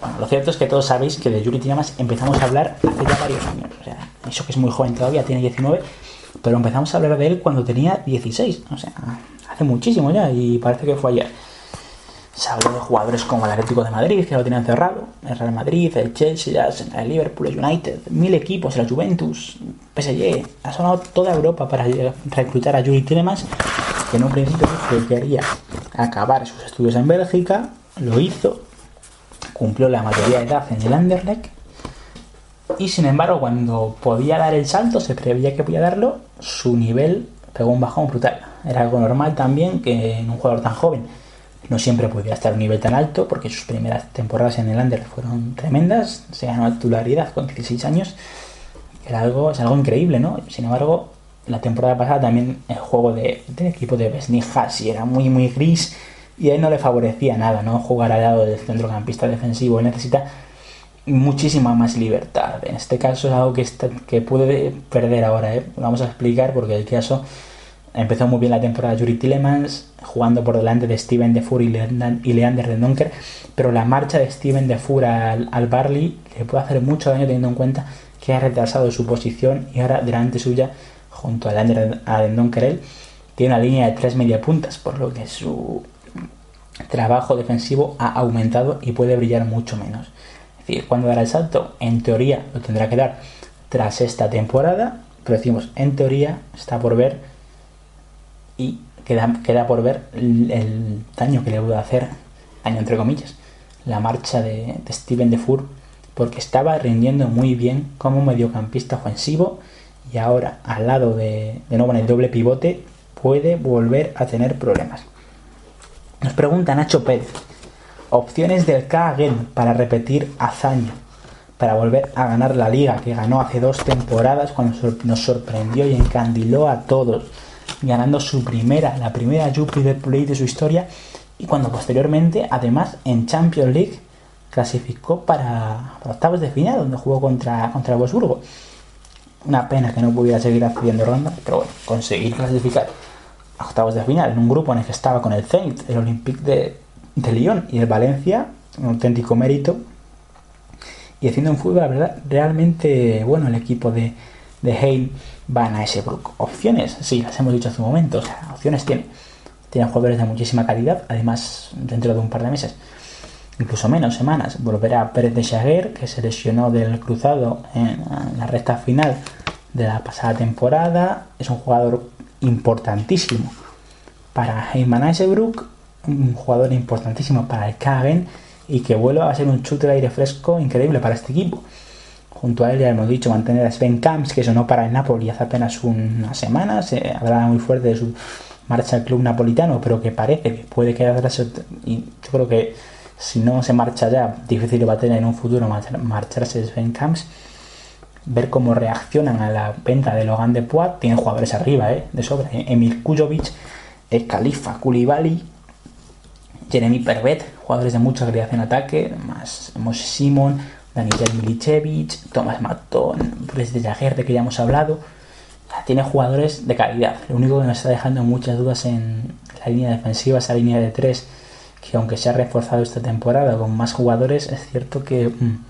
Bueno, lo cierto es que todos sabéis que de Yuri Tillemans empezamos a hablar hace ya varios años, o sea, eso que es muy joven todavía, tiene 19, pero empezamos a hablar de él cuando tenía 16, o sea, hace muchísimo ya y parece que fue ayer. Se habló de jugadores como el Atlético de Madrid, que lo tenían cerrado, el Real Madrid, el Chelsea, el Liverpool, el United, mil equipos, la Juventus, PSG. Ha sonado toda Europa para reclutar a Yuri Tillemans, que en un principio quería acabar sus estudios en Bélgica, lo hizo, cumplió la mayoría de edad en el Anderlecht, y sin embargo, cuando podía dar el salto, se preveía que podía darlo, su nivel pegó un bajón brutal. Era algo normal también que en un jugador tan joven no siempre podía estar a un nivel tan alto, porque sus primeras temporadas en el Under fueron tremendas, se ganó la titularidad con 16 años, era algo, es algo increíble, ¿no? Sin embargo, la temporada pasada también el juego de, del equipo de Besni Hassi era muy, muy gris y a él no le favorecía nada, ¿no? Jugar al lado del centrocampista defensivo, necesita muchísima más libertad. En este caso es algo que, que puede perder ahora, ¿eh? Vamos a explicar porque el caso Empezó muy bien la temporada Yuri Tillemans, jugando por delante de Steven Defour y, Leander de Donker, pero la marcha de Steven Defour al, al Barley le puede hacer mucho daño teniendo en cuenta que ha retrasado su posición y ahora delante suya, junto a Leander de Donker, él tiene una línea de tres media puntas, por lo que su trabajo defensivo ha aumentado y puede brillar mucho menos. Es decir, cuando dará el salto, en teoría lo tendrá que dar tras esta temporada, pero decimos, en teoría está por ver y queda, queda por ver el, daño que le pudo hacer, daño entre comillas, la marcha de, Steven Defour, porque estaba rindiendo muy bien como mediocampista ofensivo y ahora al lado de, de nuevo en el doble pivote puede volver a tener problemas. Nos pregunta Nacho Pérez, opciones del Kagen para repetir hazaña, para volver a ganar la liga que ganó hace dos temporadas cuando nos sorprendió y encandiló a todos ganando su primera, la primera Jupiler League de su historia y cuando posteriormente, además, en Champions League clasificó para, octavos de final, donde jugó contra, contra Wolfsburgo. Una pena que no pudiera seguir haciendo ronda, pero bueno, conseguir clasificar a octavos de final en un grupo en el que estaba con el Zenit, el Olympique de, de Lyon y el Valencia, un auténtico mérito. Y haciendo un fútbol, verdad, realmente bueno el equipo de, de Heim van a ese Brook. Opciones, sí, las hemos dicho hace un momento, o sea, opciones tiene. Tiene jugadores de muchísima calidad, además dentro de un par de meses, incluso menos semanas, volverá Pérez de Chaguer, que se lesionó del cruzado en la recta final de la pasada temporada. Es un jugador importantísimo para Heyman Eisebrook, un jugador importantísimo para el Kagen y que vuelva a ser un chute de aire fresco increíble para este equipo. Junto a él ya hemos dicho mantener a Sven Camps, que sonó para el Napoli hace apenas unas semanas. Se hablaba muy fuerte de su marcha al club napolitano, pero que parece que puede quedar y yo creo que si no se marcha ya, difícil va a tener en un futuro marcharse Sven Camps. Ver cómo reaccionan a la venta de Logan de Poit. Tienen jugadores arriba, ¿eh? de sobra. ¿eh? Emil Kujovic, el Khalifa Koulibaly, Jeremy Pervet, jugadores de mucha calidad en ataque, más Moshe Simon, Daniel Milicevic, Thomas Matton, de Jaguer, de que ya hemos hablado. tiene jugadores de calidad. Lo único que nos está dejando muchas dudas en la línea defensiva, esa línea de tres, que aunque se ha reforzado esta temporada con más jugadores, es cierto que mm,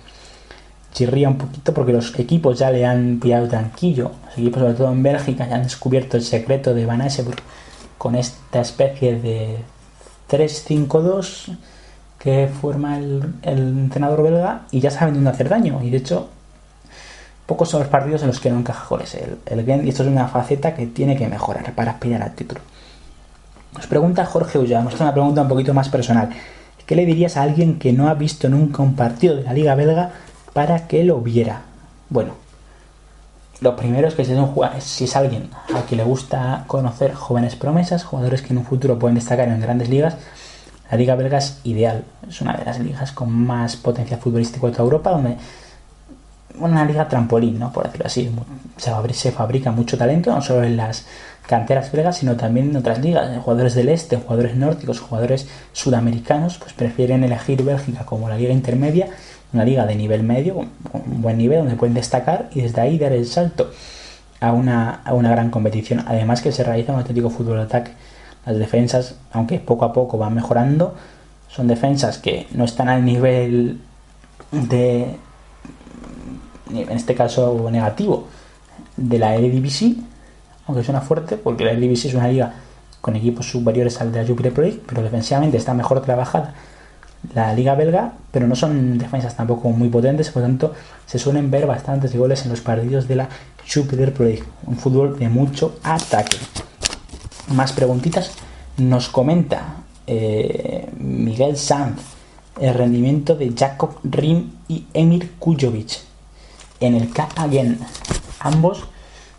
chirría un poquito porque los equipos ya le han pillado tranquilo. Los equipos, sobre todo en Bélgica, ya han descubierto el secreto de Van Aysebroek con esta especie de 3-5-2 que forma el, entrenador belga y ya saben dónde hacer daño. Y de hecho, pocos son los partidos en los que no encaja goles el, el y esto es una faceta que tiene que mejorar para aspirar al título. Nos pregunta Jorge Ullamos, es una pregunta un poquito más personal. ¿Qué le dirías a alguien que no ha visto nunca un partido de la Liga Belga para que lo viera? Bueno, lo primero es que si es, un, si es alguien a quien le gusta conocer jóvenes promesas, jugadores que en un futuro pueden destacar en grandes ligas, la Liga Belga es ideal. Es una de las ligas con más potencial futbolístico de toda Europa, donde una liga trampolín, ¿no? por decirlo así. Se fabrica, mucho talento, no solo en las canteras belgas, sino también en otras ligas. Jugadores del este, jugadores nórdicos, jugadores sudamericanos, pues prefieren elegir Bélgica como la liga intermedia, una liga de nivel medio, un buen nivel, donde pueden destacar y desde ahí dar el salto a una, a una gran competición. Además que se realiza un auténtico fútbol de ataque las defensas, aunque poco a poco van mejorando, son defensas que no están al nivel de, en este caso negativo, de la Eredivisie, aunque suena fuerte, porque la Eredivisie es una liga con equipos superiores al de la Jupiler Pro pero defensivamente está mejor trabajada la liga belga, pero no son defensas tampoco muy potentes, por lo tanto se suelen ver bastantes goles en los partidos de la Jupiler Pro un fútbol de mucho ataque más preguntitas. Nos comenta eh, Miguel Sanz el rendimiento de Jacob Rim y Emir Kujovic en el K ambos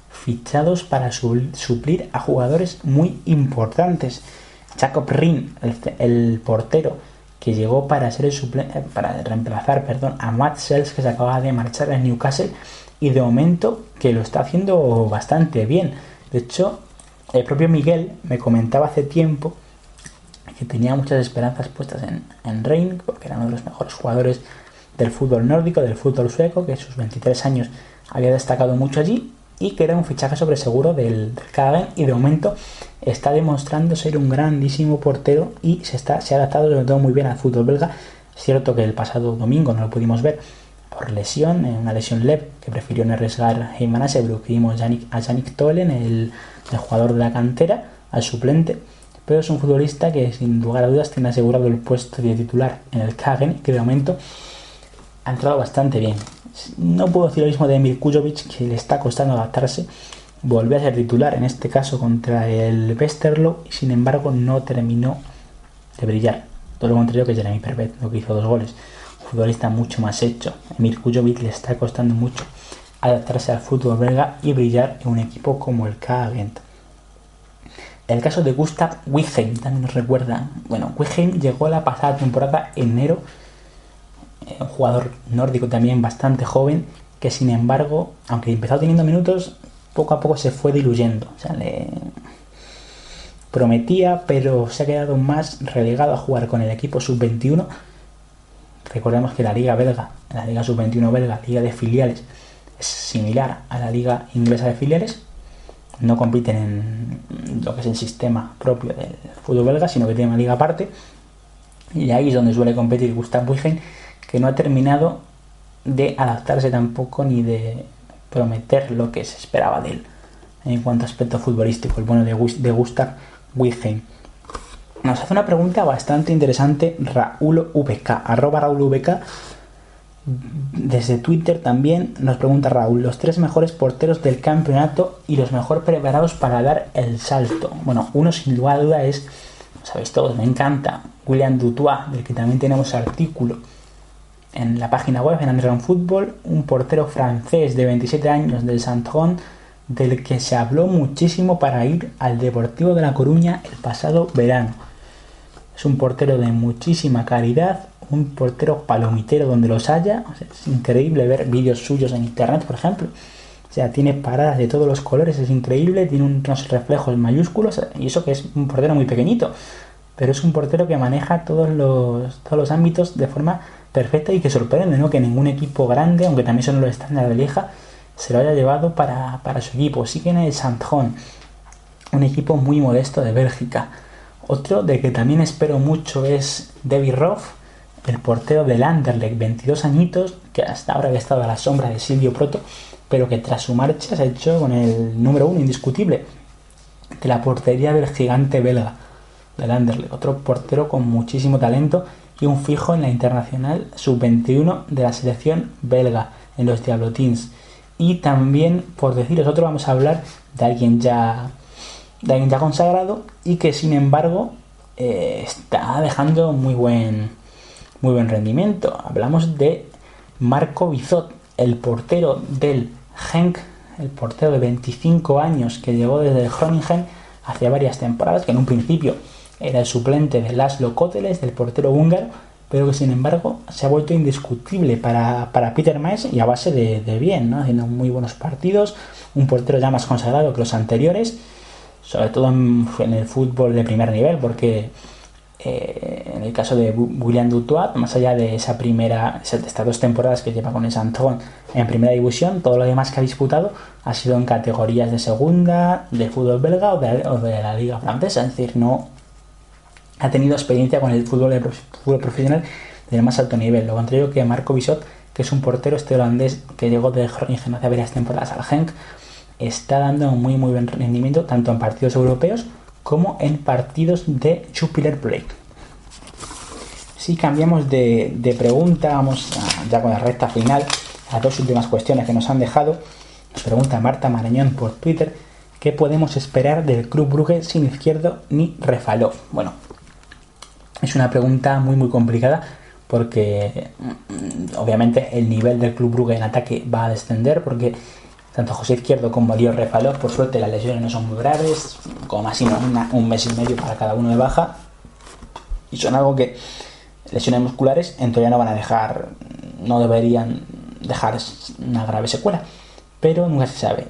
fichados para suplir a jugadores muy importantes. Jacob Rim, el, portero que llegó para ser el eh, para reemplazar, perdón, a Matt Sells que se acaba de marchar en Newcastle y de momento que lo está haciendo bastante bien. De hecho, el propio Miguel me comentaba hace tiempo que tenía muchas esperanzas puestas en, en Rein, porque era uno de los mejores jugadores del fútbol nórdico, del fútbol sueco, que a sus 23 años había destacado mucho allí y que era un fichaje sobre seguro del, del y de momento está demostrando ser un grandísimo portero y se, está, se ha adaptado sobre todo muy bien al fútbol belga. Cierto que el pasado domingo no lo pudimos ver por lesión, una lesión leve que prefirió no arriesgar Heyman Asebrook. Vimos a Yannick Tolen, el jugador de la cantera, al suplente, pero es un futbolista que sin lugar a dudas tiene asegurado el puesto de titular en el Kagen, que de momento ha entrado bastante bien. No puedo decir lo mismo de Emil Kujovic, que le está costando adaptarse. Volvió a ser titular, en este caso contra el Westerlo, y sin embargo no terminó de brillar. Todo lo contrario que Jeremy Pervet, lo que hizo dos goles. Futbolista mucho más hecho. Emil Kujovic le está costando mucho adaptarse al fútbol belga y brillar en un equipo como el k El caso de Gustav Wigheim también nos recuerda. Bueno, Wigheim llegó la pasada temporada enero, eh, un jugador nórdico también bastante joven, que sin embargo, aunque empezó teniendo minutos, poco a poco se fue diluyendo. O sea, le prometía, pero se ha quedado más relegado a jugar con el equipo sub-21. Recordemos que la liga belga, la liga sub-21 belga, liga de filiales, es similar a la liga inglesa de filiales. No compiten en lo que es el sistema propio del fútbol belga, sino que tiene una liga aparte. Y ahí es donde suele competir Gustav Wiggen, que no ha terminado de adaptarse tampoco ni de prometer lo que se esperaba de él en cuanto a aspecto futbolístico, el bueno de, Gustav Wiggen. Nos hace una pregunta bastante interesante Raúl VK, arroba Raúl VK, desde Twitter también nos pregunta Raúl, los tres mejores porteros del campeonato y los mejor preparados para dar el salto. Bueno, uno sin duda duda es, sabéis todos, me encanta, William Dutois, del que también tenemos artículo en la página web en Underground Football, un portero francés de 27 años del Santron, del que se habló muchísimo para ir al Deportivo de La Coruña el pasado verano. Es un portero de muchísima calidad, un portero palomitero donde los haya. es increíble ver vídeos suyos en internet, por ejemplo. O sea, tiene paradas de todos los colores, es increíble, tiene unos reflejos mayúsculos, y eso que es un portero muy pequeñito. Pero es un portero que maneja todos los, todos los ámbitos de forma perfecta y que sorprende, ¿no? Que ningún equipo grande, aunque también son los estándares de Lieja, se lo haya llevado para, su equipo. Sí que en el Sandhorn, un equipo muy modesto de Bélgica. Otro de que también espero mucho es David Roth, el portero del Anderlecht, 22 añitos, que hasta ahora había estado a la sombra de Silvio Proto, pero que tras su marcha se ha hecho con el número uno indiscutible de la portería del gigante belga, del Anderlecht. Otro portero con muchísimo talento y un fijo en la internacional sub-21 de la selección belga, en los Diablotins. Y también, por deciros otro, vamos a hablar de alguien ya, de alguien ya consagrado y que sin embargo eh, está dejando muy buen, muy buen rendimiento. Hablamos de Marco Bizot, el portero del Genk, el portero de 25 años que llegó desde el Groningen hace varias temporadas, que en un principio era el suplente de Laszlo Koteles, del portero húngaro, pero que sin embargo se ha vuelto indiscutible para, Peter Maes y a base de, bien, ¿no? haciendo muy buenos partidos, un portero ya más consagrado que los anteriores, sobre todo en, el fútbol de primer nivel, porque eh, en el caso de William Dutoit, más allá de esa primera, estas dos temporadas que lleva con el Santon en primera división, todo lo demás que ha disputado ha sido en categorías de segunda, de fútbol belga o de, la liga francesa, es decir, no ha tenido experiencia con el fútbol profesional del más alto nivel. Lo contrario que Marco Bisot, que es un portero este holandés que llegó de Groningen hace varias temporadas al Genk, está dando un muy muy buen rendimiento tanto en partidos europeos como en partidos de Jupiler Play. Si cambiamos de, pregunta, vamos ya con la recta final, a dos últimas cuestiones que nos han dejado. Nos pregunta Marta Marañón por Twitter, ¿qué podemos esperar del Club Brugge sin izquierdo ni Refalov? Bueno, es una pregunta muy muy complicada porque mm, obviamente el nivel del Club Brugge en ataque va a descender porque tanto José Izquierdo como Dios Refaló, por suerte las lesiones no son muy graves, como máximo un mes y medio para cada uno de baja y son algo que lesiones musculares en teoría no van a dejar, no deberían dejar una grave secuela, pero nunca se sabe.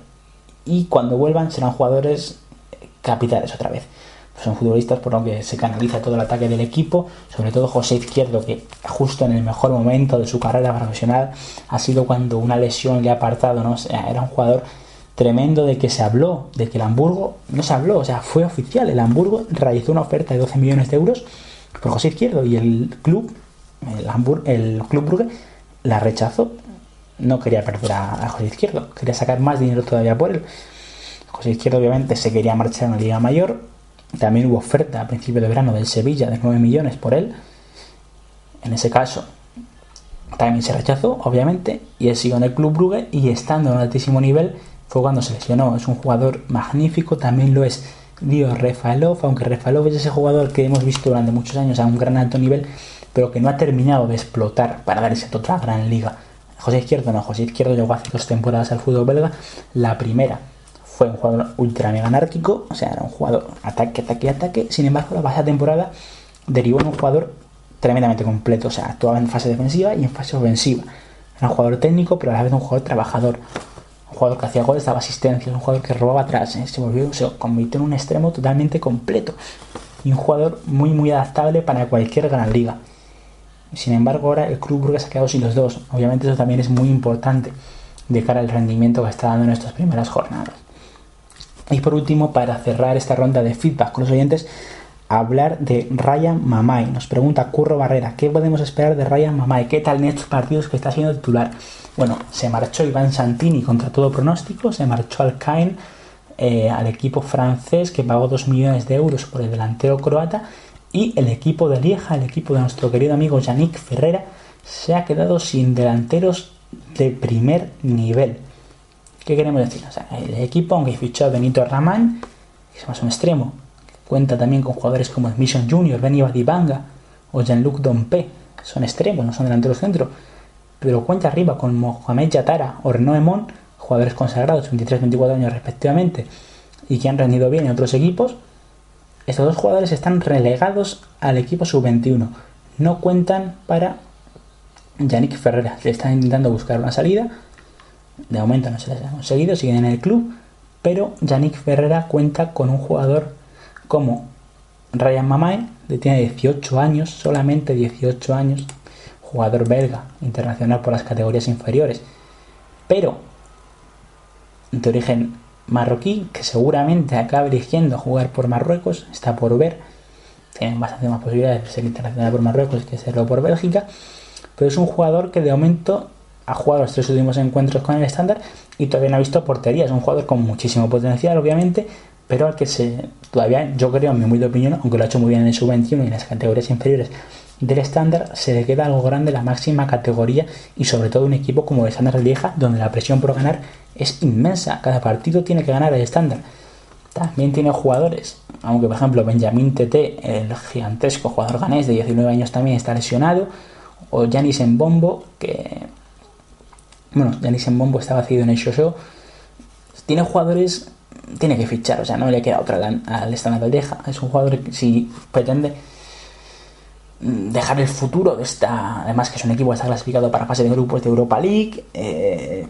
Y cuando vuelvan serán jugadores capitales otra vez son futbolistas por lo que se canaliza todo el ataque del equipo, sobre todo José Izquierdo, que justo en el mejor momento de su carrera profesional ha sido cuando una lesión le ha apartado, ¿no? era un jugador tremendo de que se habló, de que el Hamburgo, no se habló, o sea, fue oficial, el Hamburgo realizó una oferta de 12 millones de euros por José Izquierdo y el club, el, Hamburg, el club Brugge, la rechazó, no quería perder a, José Izquierdo, quería sacar más dinero todavía por él. José Izquierdo obviamente se quería marchar a una liga mayor, también hubo oferta a principio de verano del Sevilla de 9 millones por él. En ese caso, también se rechazó, obviamente, y él siguió en el Club Brugge y estando en un altísimo nivel fue cuando se lesionó. Es un jugador magnífico, también lo es Dio Refalov, aunque Refalov es ese jugador que hemos visto durante muchos años a un gran alto nivel, pero que no ha terminado de explotar para dar esa otra gran liga. José Izquierdo no, José Izquierdo llegó hace dos temporadas al fútbol belga, la primera fue un jugador ultra mega anárquico, o sea, era un jugador ataque, ataque, ataque. Sin embargo, la pasada temporada derivó en un jugador tremendamente completo, o sea, actuaba en fase defensiva y en fase ofensiva. Era un jugador técnico, pero a la vez un jugador trabajador. Un jugador que hacía goles, daba asistencia, un jugador que robaba atrás, ¿eh? se volvió, se convirtió en un extremo totalmente completo. Y un jugador muy, muy adaptable para cualquier gran liga. Sin embargo, ahora el Club Brugge se ha quedado sin los dos. Obviamente eso también es muy importante de cara al rendimiento que está dando en estas primeras jornadas. Y por último, para cerrar esta ronda de feedback con los oyentes, hablar de Ryan Mamay. Nos pregunta Curro Barrera, ¿qué podemos esperar de Ryan Mamay? ¿Qué tal en estos partidos que está siendo titular? Bueno, se marchó Iván Santini contra todo pronóstico, se marchó al Caen, eh, al equipo francés que pagó 2 millones de euros por el delantero croata y el equipo de Lieja, el equipo de nuestro querido amigo Yannick Ferrera, se ha quedado sin delanteros de primer nivel. ¿Qué queremos decir? El equipo, aunque fichó a Benito Ramán, que es más un extremo, cuenta también con jugadores como Mission Junior, Benny Badibanga o Jean-Luc Dompe, son extremos, no son delanteros centro, pero cuenta arriba con Mohamed Yatara o Renaud Emon, jugadores consagrados, 23-24 años respectivamente, y que han rendido bien en otros equipos, Estos dos jugadores están relegados al equipo sub-21. No cuentan para Yannick Ferreira. Le están intentando buscar una salida. De momento no se les ha conseguido, siguen en el club. Pero Yannick Ferreira cuenta con un jugador como Ryan Mamay, que tiene 18 años, solamente 18 años, jugador belga, internacional por las categorías inferiores, pero de origen marroquí, que seguramente acabe eligiendo jugar por Marruecos, está por ver, tienen bastante más posibilidades de ser internacional por Marruecos que serlo por Bélgica, pero es un jugador que de momento ha jugado los tres últimos encuentros con el estándar y todavía no ha visto portería, es un jugador con muchísimo potencial, obviamente, pero al que se todavía, yo creo, en mi humilde opinión, aunque lo ha hecho muy bien en el sub-21 y en las categorías inferiores del estándar, se le queda algo grande la máxima categoría y sobre todo un equipo como el estándar de Lieja, donde la presión por ganar es inmensa. Cada partido tiene que ganar el estándar. También tiene jugadores, aunque por ejemplo Benjamin Tete, el gigantesco jugador ganés de 19 años también está lesionado, o Yanis Mbombo, que bueno, Yanis Mbombo estaba cedido en el show. Tiene jugadores tiene que fichar, o sea, no le queda otra al Lieja. Es un jugador que si pretende dejar el futuro de esta, además que es un equipo que está clasificado para fase de grupos de Europa League, eh,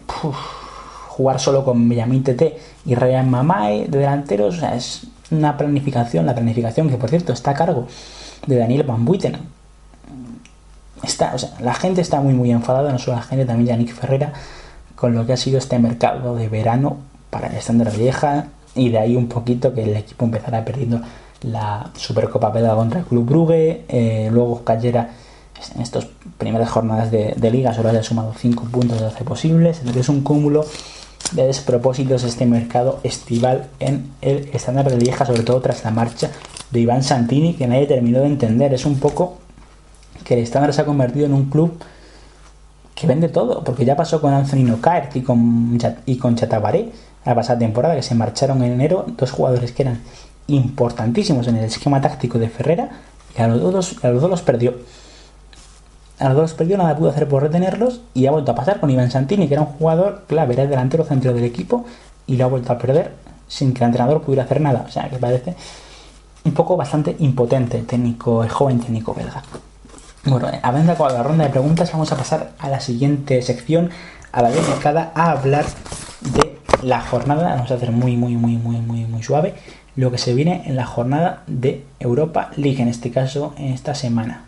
jugar solo con Benjamin Tete y Ryan Mamae de delanteros, o sea, es una planificación, la planificación que por cierto está a cargo de Daniel Van Buiten. Está, la gente está muy muy enfadada, no solo la gente, también Yannick Ferrera, con lo que ha sido este mercado de verano para el estándar vieja y de ahí un poquito que el equipo empezara perdiendo la Supercopa belga contra el Club Brugge, eh, luego cayera en estas primeras jornadas de, liga solo haya sumado 5 puntos de hace posibles, entonces es un cúmulo de despropósitos este mercado estival en el estándar de vieja, sobre todo tras la marcha de Iván Santini, que nadie terminó de entender. Es un poco que el estándar se ha convertido en un club que vende todo, porque ya pasó con Anthony Nocaert y con, y con Chatabaré la pasada temporada, que se marcharon en enero, dos jugadores que eran importantísimos en el esquema táctico de Ferrera, y a los dos, a los, dos los perdió. A los dos los perdió, nada pudo hacer por retenerlos, y ha vuelto a pasar con Iván Santini, que era un jugador clave, era el delantero centro del equipo, y lo ha vuelto a perder sin que el entrenador pudiera hacer nada. O sea, que parece un poco bastante impotente técnico, el joven técnico belga. Bueno, habiendo acabado la ronda de preguntas, vamos a pasar a la siguiente sección, a la dedicada a hablar de la jornada, vamos a hacer muy, muy, muy, muy, muy, muy suave, lo que se viene en la jornada de Europa League, en este caso, en esta semana.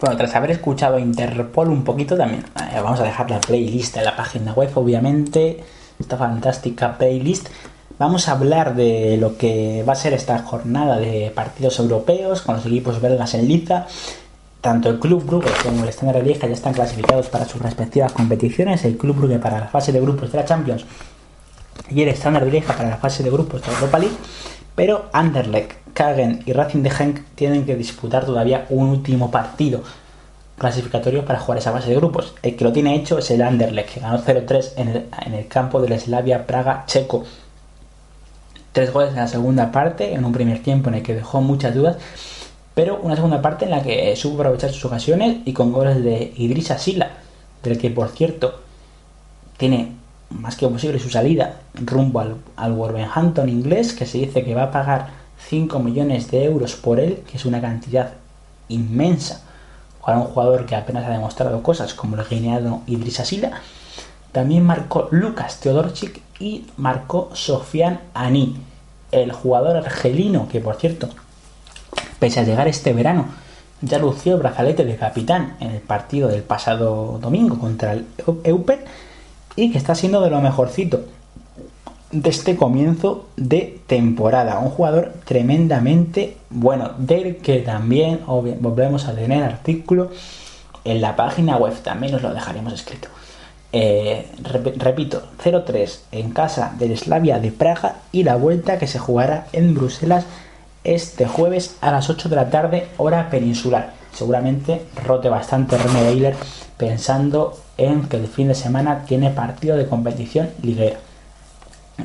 Bueno, tras haber escuchado Interpol un poquito también, eh, vamos a dejar la playlist en la página web, obviamente, esta fantástica playlist. Vamos a hablar de lo que va a ser esta jornada de partidos europeos con los equipos belgas en liza. Tanto el Club Brugge como el Standard Lieja ya están clasificados para sus respectivas competiciones. El Club Brugge para la fase de grupos de la Champions y el Standard Lieja para la fase de grupos de Europa League. Pero Anderlecht Kagen y Racing de Genk tienen que disputar todavía un último partido clasificatorio para jugar esa base de grupos. El que lo tiene hecho es el Anderlecht, que ganó 0-3 en el, en el campo del Slavia Praga checo. Tres goles en la segunda parte, en un primer tiempo en el que dejó muchas dudas, pero una segunda parte en la que supo aprovechar sus ocasiones y con goles de Idrissa Sila, del que por cierto tiene más que posible su salida rumbo al, al Wolverhampton inglés, que se dice que va a pagar 5 millones de euros por él, que es una cantidad inmensa para un jugador que apenas ha demostrado cosas como el guineado Idris Asila. También marcó Lucas Teodorchik y marcó Sofian Ani, el jugador argelino que, por cierto, pese a llegar este verano, ya lució el brazalete de capitán en el partido del pasado domingo contra el Eupen y que está siendo de lo mejorcito de este comienzo de temporada. Un jugador tremendamente bueno, del que también volvemos a tener artículo en la página web, también os lo dejaremos escrito. eh, repito, 0-3 en casa del Slavia de Praga y la vuelta que se jugará en Bruselas este jueves a las 8 de la tarde, hora peninsular. Seguramente rote bastante René Weiler pensando en que el fin de semana tiene partido de competición liguera.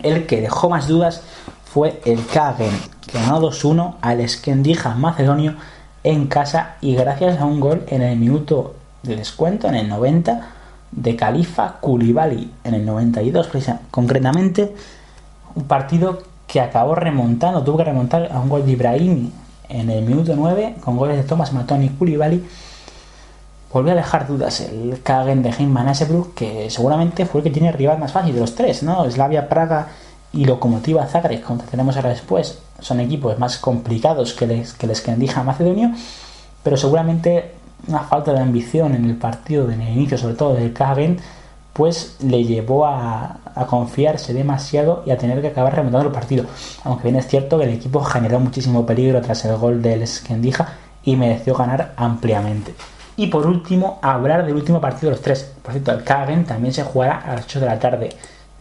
El que dejó más dudas fue el Kagen, que ganó 2-1 al Skendija macedonio en casa y gracias a un gol en el minuto de descuento, en el 90, de Califa Koulibaly en el 92, concretamente un partido que acabó remontando, tuvo que remontar a un gol de Ibrahimi en el minuto 9 con goles de Thomas Matoni y Koulibaly. Volvió a dejar dudas el Kagen de Hein Manasebrook, que seguramente fue el que tiene rival más fácil de los tres, ¿no? Slavia Praga y Lokomotiva Zagreb, como tenemos ahora después, son equipos más complicados que les que les Macedonio, pero seguramente una falta de ambición en el partido de inicio, sobre todo del Kagen, pues le llevó a, confiarse demasiado y a tener que acabar remontando el partido. Aunque bien es cierto que el equipo generó muchísimo peligro tras el gol del Skendija y mereció ganar ampliamente. Y por último, hablar del último partido de los tres. Por cierto, el Kagen también se jugará a las 8 de la tarde.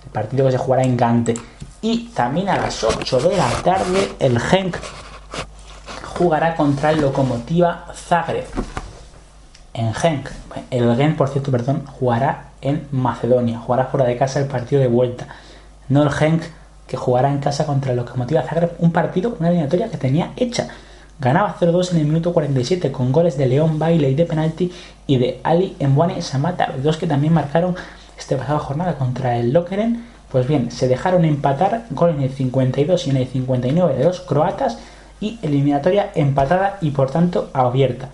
El partido que se jugará en Gante. Y también a las 8 de la tarde, el Genk jugará contra el Lokomotiva Zagreb en Genk. El Genk, por cierto, perdón, jugará en Macedonia, jugará fuera de casa el partido de vuelta. No el Genk que jugará en casa contra el Lokomotiv Zagreb, un partido, una eliminatoria que tenía hecha. Ganaba 0-2 en el minuto 47 con goles de León Bailey de penalti y de Ali Mbwane Samata, dos que también marcaron esta pasada jornada contra el Lokeren. Pues bien, se dejaron empatar gol en el 52 y en el 59 de los croatas y eliminatoria empatada y por tanto abierta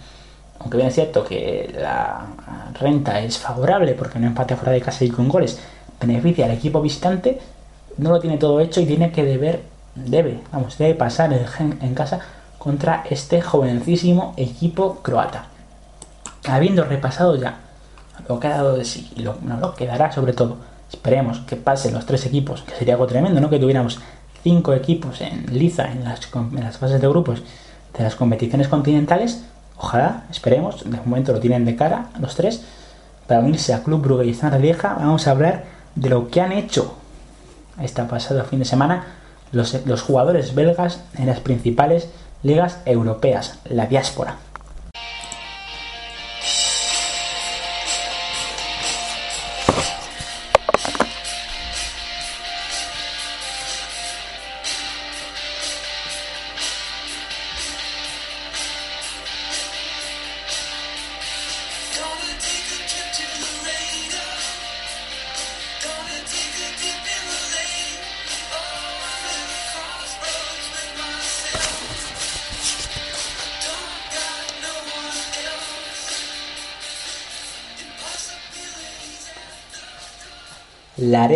aunque bien es cierto que la renta es favorable porque no empate fuera de casa y con goles beneficia al equipo visitante, no lo tiene todo hecho y tiene que deber, debe, vamos, debe pasar en casa contra este jovencísimo equipo croata. Habiendo repasado ya lo que ha dado de sí y lo, no, que dará sobre todo, esperemos que pasen los tres equipos, que sería algo tremendo, ¿no? Que tuviéramos cinco equipos en liza en las, fases de grupos de las competiciones continentales Ojalá, esperemos, de momento lo tienen de cara los tres. Para unirse a Club Brugge y Zona Vieja, vamos a hablar de lo que han hecho esta pasado fin de semana los, los jugadores belgas en las principales ligas europeas, la diáspora.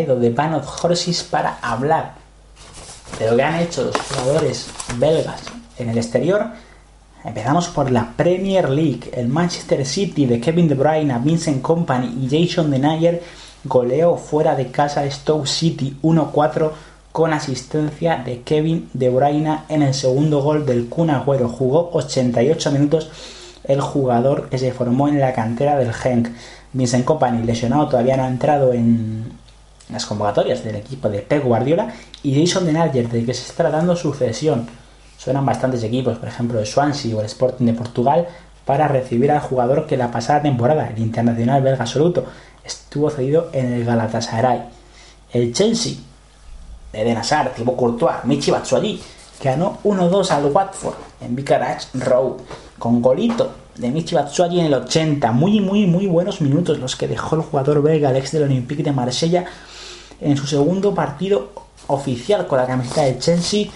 De of Horses para hablar de lo que han hecho los jugadores belgas en el exterior. Empezamos por la Premier League. El Manchester City de Kevin De Bruyne, Vincent Company y Jason Denayer goleó fuera de casa Stoke City 1-4 con asistencia de Kevin De Bruyne en el segundo gol del Kun Agüero. Jugó 88 minutos el jugador que se formó en la cantera del Genk. Vincent Company, lesionado, todavía no ha entrado en, las convocatorias del equipo de Pep Guardiola y Jason Denayer, de que se está dando sucesión. Suenan bastantes equipos, por ejemplo el Swansea o el Sporting de Portugal, para recibir al jugador que la pasada temporada, el internacional belga absoluto, estuvo cedido en el Galatasaray. El Chelsea, de Eden Hazard, Thibaut Courtois, Michi Batshuayi, ganó 1-2 al Watford en Vicarage Road, con golito de Michi Batshuayi en el 80. Muy, muy, muy buenos minutos los que dejó el jugador belga, el ex del Olympique de Marsella, en su segundo partido oficial con la camiseta de Chelsea.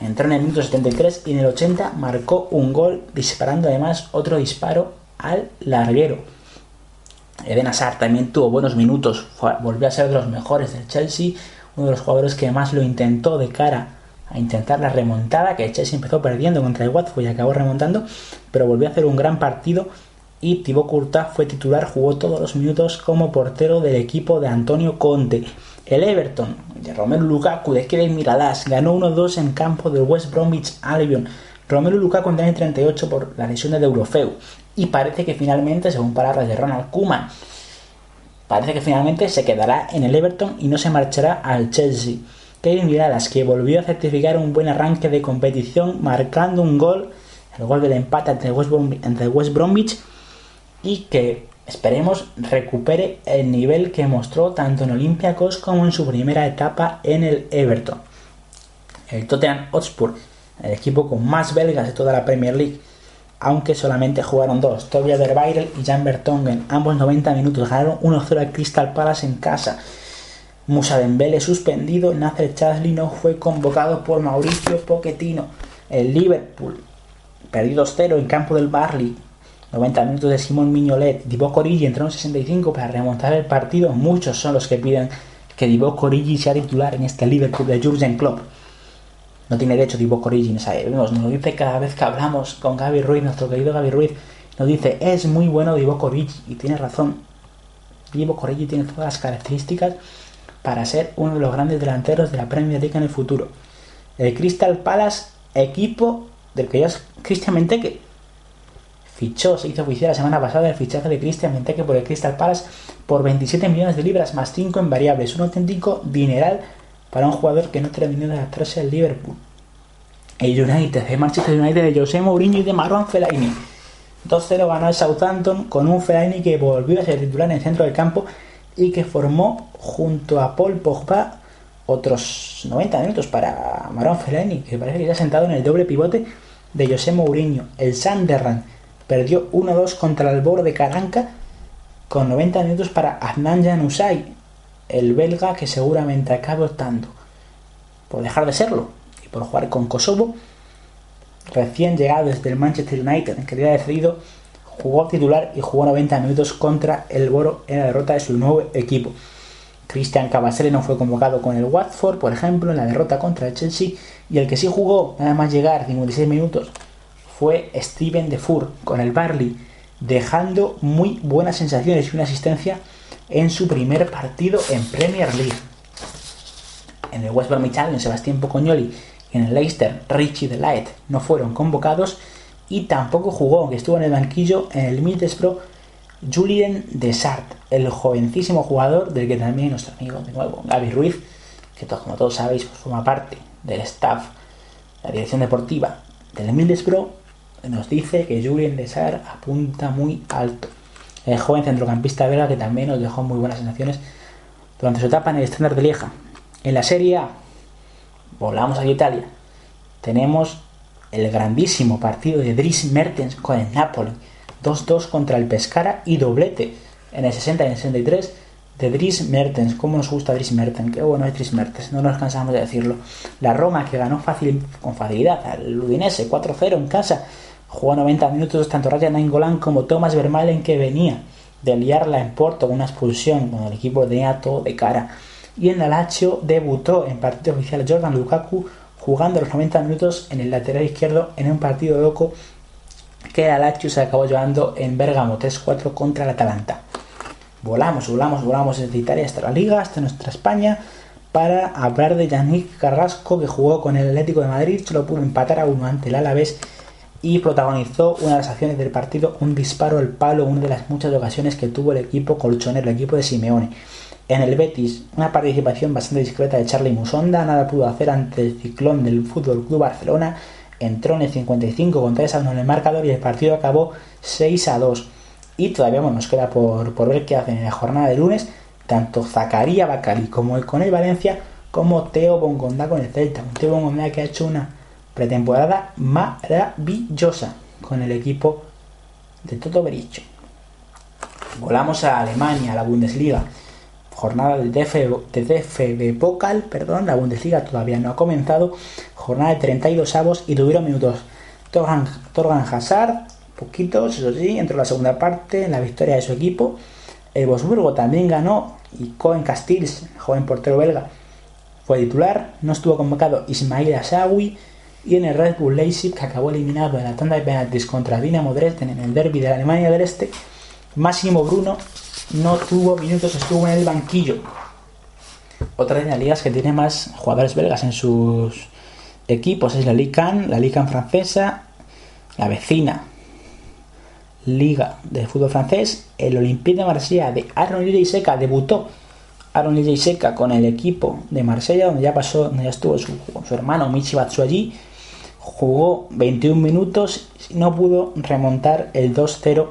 Entró en el minuto 73 y en el 80 marcó un gol disparando además otro disparo al larguero. Eden Hazard también tuvo buenos minutos, volvió a ser de los mejores del Chelsea, uno de los jugadores que más lo intentó de cara a intentar la remontada, que el Chelsea empezó perdiendo contra el Watford y acabó remontando, pero volvió a hacer un gran partido y Thibaut Courtois fue titular, jugó todos los minutos como portero del equipo de Antonio Conte. El Everton de Romelu Lukaku de Kevin Miralas ganó 1-2 en campo del West Bromwich Albion. Romelu Lukaku en el 38 por la lesión de Eurofeu. Y parece que finalmente, según palabras de Ronald Koeman, parece que finalmente se quedará en el Everton y no se marchará al Chelsea. Kevin Miradas, que volvió a certificar un buen arranque de competición marcando un gol, el gol del empate ante West, West Bromwich, y que esperemos recupere el nivel que mostró tanto en Olympiacos como en su primera etapa en el Everton. El Tottenham Hotspur, el equipo con más belgas de toda la Premier League, aunque solamente jugaron dos, Tobias Derweireld y Jan Vertonghen, ambos 90 minutos, ganaron 1-0 al Crystal Palace en casa. Musa Dembele suspendido, Nacer Chasley no fue convocado por Mauricio Pochettino. El Liverpool perdió 2-0 en campo del Barley. 90 minutos de Simón Miñolet. Divock Origi entró en 65 para remontar el partido. Muchos son los que piden que Divock Origi sea titular en este Liverpool de Jurgen Klopp no tiene derecho Divock Origin, sabemos, nos lo dice cada vez que hablamos con Gaby Ruiz, nuestro querido Gaby Ruiz, nos dice, es muy bueno Divock Origin, y tiene razón, Divock Origin tiene todas las características para ser uno de los grandes delanteros de la Premier League en el futuro. El Crystal Palace, equipo del que ya es Cristian Menteque, fichó, se hizo oficial la semana pasada el fichaje de Cristian Menteque por el Crystal Palace por 27 millones de libras más 5 en variables, un auténtico dineral para un jugador que no terminó de adaptarse al Liverpool. El United, el Manchester United de José Mourinho y de Marwan Fellaini. 2-0 ganó el Southampton con un Fellaini que volvió a ser titular en el centro del campo y que formó junto a Paul Pogba otros 90 minutos para Marwan Fellaini, que parece que ya sentado en el doble pivote de José Mourinho. El Sunderland perdió 1-2 contra el Boro de Caranca con 90 minutos para Adnan Januzaj, el belga que seguramente acabe optando por dejar de serlo y por jugar con Kosovo, recién llegado desde el Manchester United, en que había decidido, jugó titular y jugó 90 minutos contra el Boro en la derrota de su nuevo equipo. Cristian Cavaselli no fue convocado con el Watford, por ejemplo, en la derrota contra el Chelsea, y el que sí jugó nada más llegar 56 minutos fue Steven Defour con el Barley, dejando muy buenas sensaciones y una asistencia en su primer partido en Premier League. En el West Bromwich en Sebastián Pocognoli y en el Leicester, Richie Delight no fueron convocados y tampoco jugó, que estuvo en el banquillo en el Middlesbrough Julien Desart, el jovencísimo jugador del que también nuestro amigo de nuevo, Gaby Ruiz, que como todos sabéis pues, forma parte del staff, la dirección deportiva del Middlesbrough, nos dice que Julien Desart apunta muy alto el joven centrocampista belga que también nos dejó muy buenas sensaciones durante su etapa en el estándar de Lieja. En la Serie A, volamos a Italia, tenemos el grandísimo partido de Dries Mertens con el Napoli, 2-2 contra el Pescara y doblete en el 60 y el 63 de Dries Mertens. ¿Cómo nos gusta Dries Mertens? Qué bueno es Dries Mertens, no nos cansamos de decirlo. La Roma que ganó fácil, con facilidad al Udinese 4-0 en casa Jugó 90 minutos tanto Ryan Nainggolan como Thomas Vermaelen que venía de liarla en Porto con una expulsión cuando el equipo tenía todo de cara. Y en el Lazio debutó en partido oficial Jordan Lukaku jugando los 90 minutos en el lateral izquierdo en un partido loco que el Lazio se acabó llevando en Bergamo 3-4 contra el Atalanta. Volamos, volamos, volamos desde Italia hasta la Liga, hasta nuestra España, para hablar de Yannick Carrasco que jugó con el Atlético de Madrid, solo pudo empatar a uno ante el Alavés y protagonizó una de las acciones del partido, un disparo al palo, una de las muchas ocasiones que tuvo el equipo colchonero, el equipo de Simeone. En el Betis, una participación bastante discreta de Charlie Musonda, nada pudo hacer ante el ciclón del Fútbol Club Barcelona, entró en el 55 con 3 a 1 en el marcador y el partido acabó 6 a 2. Y todavía nos queda por, ver qué hacen en la jornada de lunes, tanto Zacarías Bacali como el con el Valencia, como Teo Bongonda con el Celta. Un Teo Bongonda que ha hecho una pretemporada maravillosa con el equipo de Toto Bericho. Volamos a Alemania, a la Bundesliga. Jornada de, DFB, de Pokal, perdón, la Bundesliga todavía no ha comenzado. Jornada de 32 avos y tuvieron minutos. Torgan, Torgan poquitos, eso sí, entró la segunda parte en la victoria de su equipo. El Wolfsburgo también ganó y Cohen Castils, joven portero belga, fue titular. No estuvo convocado Ismail Asawi y en el Red Bull Leipzig que acabó eliminado en la tanda de penaltis contra Dinamo Dresden en el derby de la Alemania del Este, Máximo Bruno no tuvo minutos, estuvo en el banquillo. Otra de las ligas que tiene más jugadores belgas en sus equipos es la Ligue 1, la Ligue 1 francesa, la vecina, Liga de fútbol francés, el Olympique de Marsella de Aaron Seca debutó Aaron Seca con el equipo de Marsella, donde ya pasó, donde ya estuvo su, hermano Michi allí jugó 21 minutos y no pudo remontar el 2-0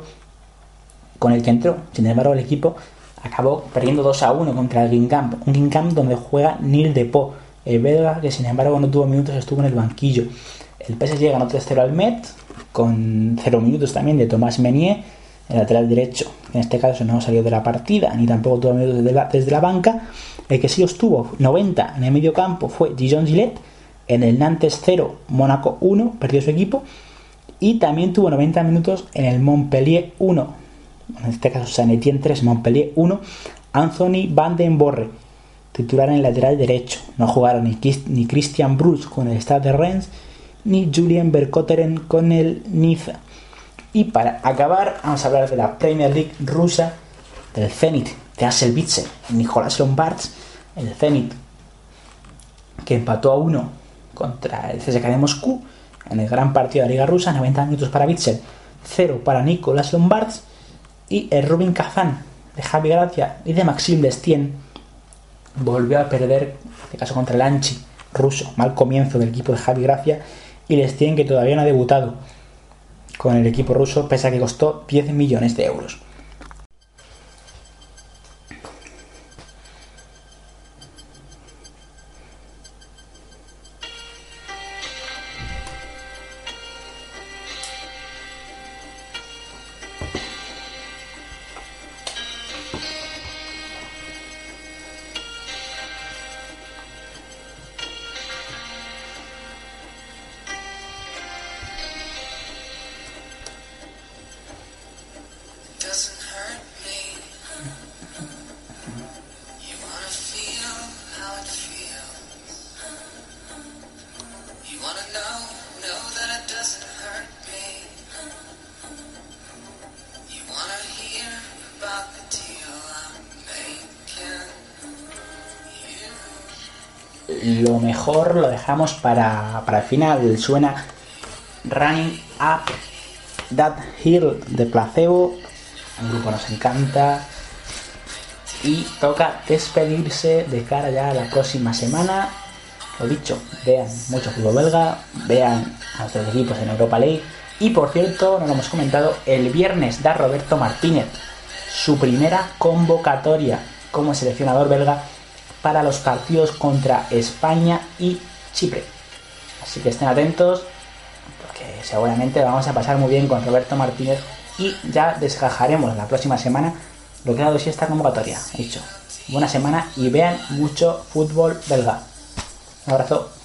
con el que entró. Sin embargo, el equipo acabó perdiendo 2 1 contra el Guingamp, un Guingamp donde juega Neil Depot, el belga que sin embargo no tuvo minutos, estuvo en el banquillo. El PSG ganó 3-0 al Met con 0 minutos también de Tomás Menier, el lateral derecho, en este caso no salió de la partida ni tampoco tuvo minutos desde la, desde la banca. El que sí estuvo 90 en el medio campo fue Dijon Gillette en el Nantes 0, Mónaco 1, perdió su equipo. Y también tuvo 90 minutos en el Montpellier 1, en este caso San Etienne 3, Montpellier 1, Anthony Van den Borre, titular en el lateral derecho. No jugaron ni, ni Christian Bruce con el Stade de Rennes, ni Julien Berkoteren con el Niza. Y para acabar, vamos a hablar de la Premier League rusa, del Zenit de Asselbitze, Nicolás Lombards, el Zenit que empató a 1 contra el CSKA de Moscú en el gran partido de la Liga Rusa, 90 minutos para Bitzel, 0 para Nicolás Lombards y el Rubin Kazan de Javi Gracia y de Maxim Destien volvió a perder, en este caso contra el Anchi ruso, mal comienzo del equipo de Javi Gracia y Destien que todavía no ha debutado con el equipo ruso pese a que costó 10 millones de euros. Lo mejor lo dejamos para, para el final. Suena Running Up That Hill de Placebo. El grupo nos encanta. Y toca despedirse de cara ya a la próxima semana. Lo dicho, vean mucho fútbol belga, vean a nuestros equipos en Europa League. Y por cierto, no lo hemos comentado, el viernes da Roberto Martínez su primera convocatoria como seleccionador belga para los partidos contra España y Chipre. Así que estén atentos, porque seguramente vamos a pasar muy bien con Roberto Martínez y ya desgajaremos la próxima semana lo que ha dado esta convocatoria. He dicho, buena semana y vean mucho fútbol belga. Un abrazo.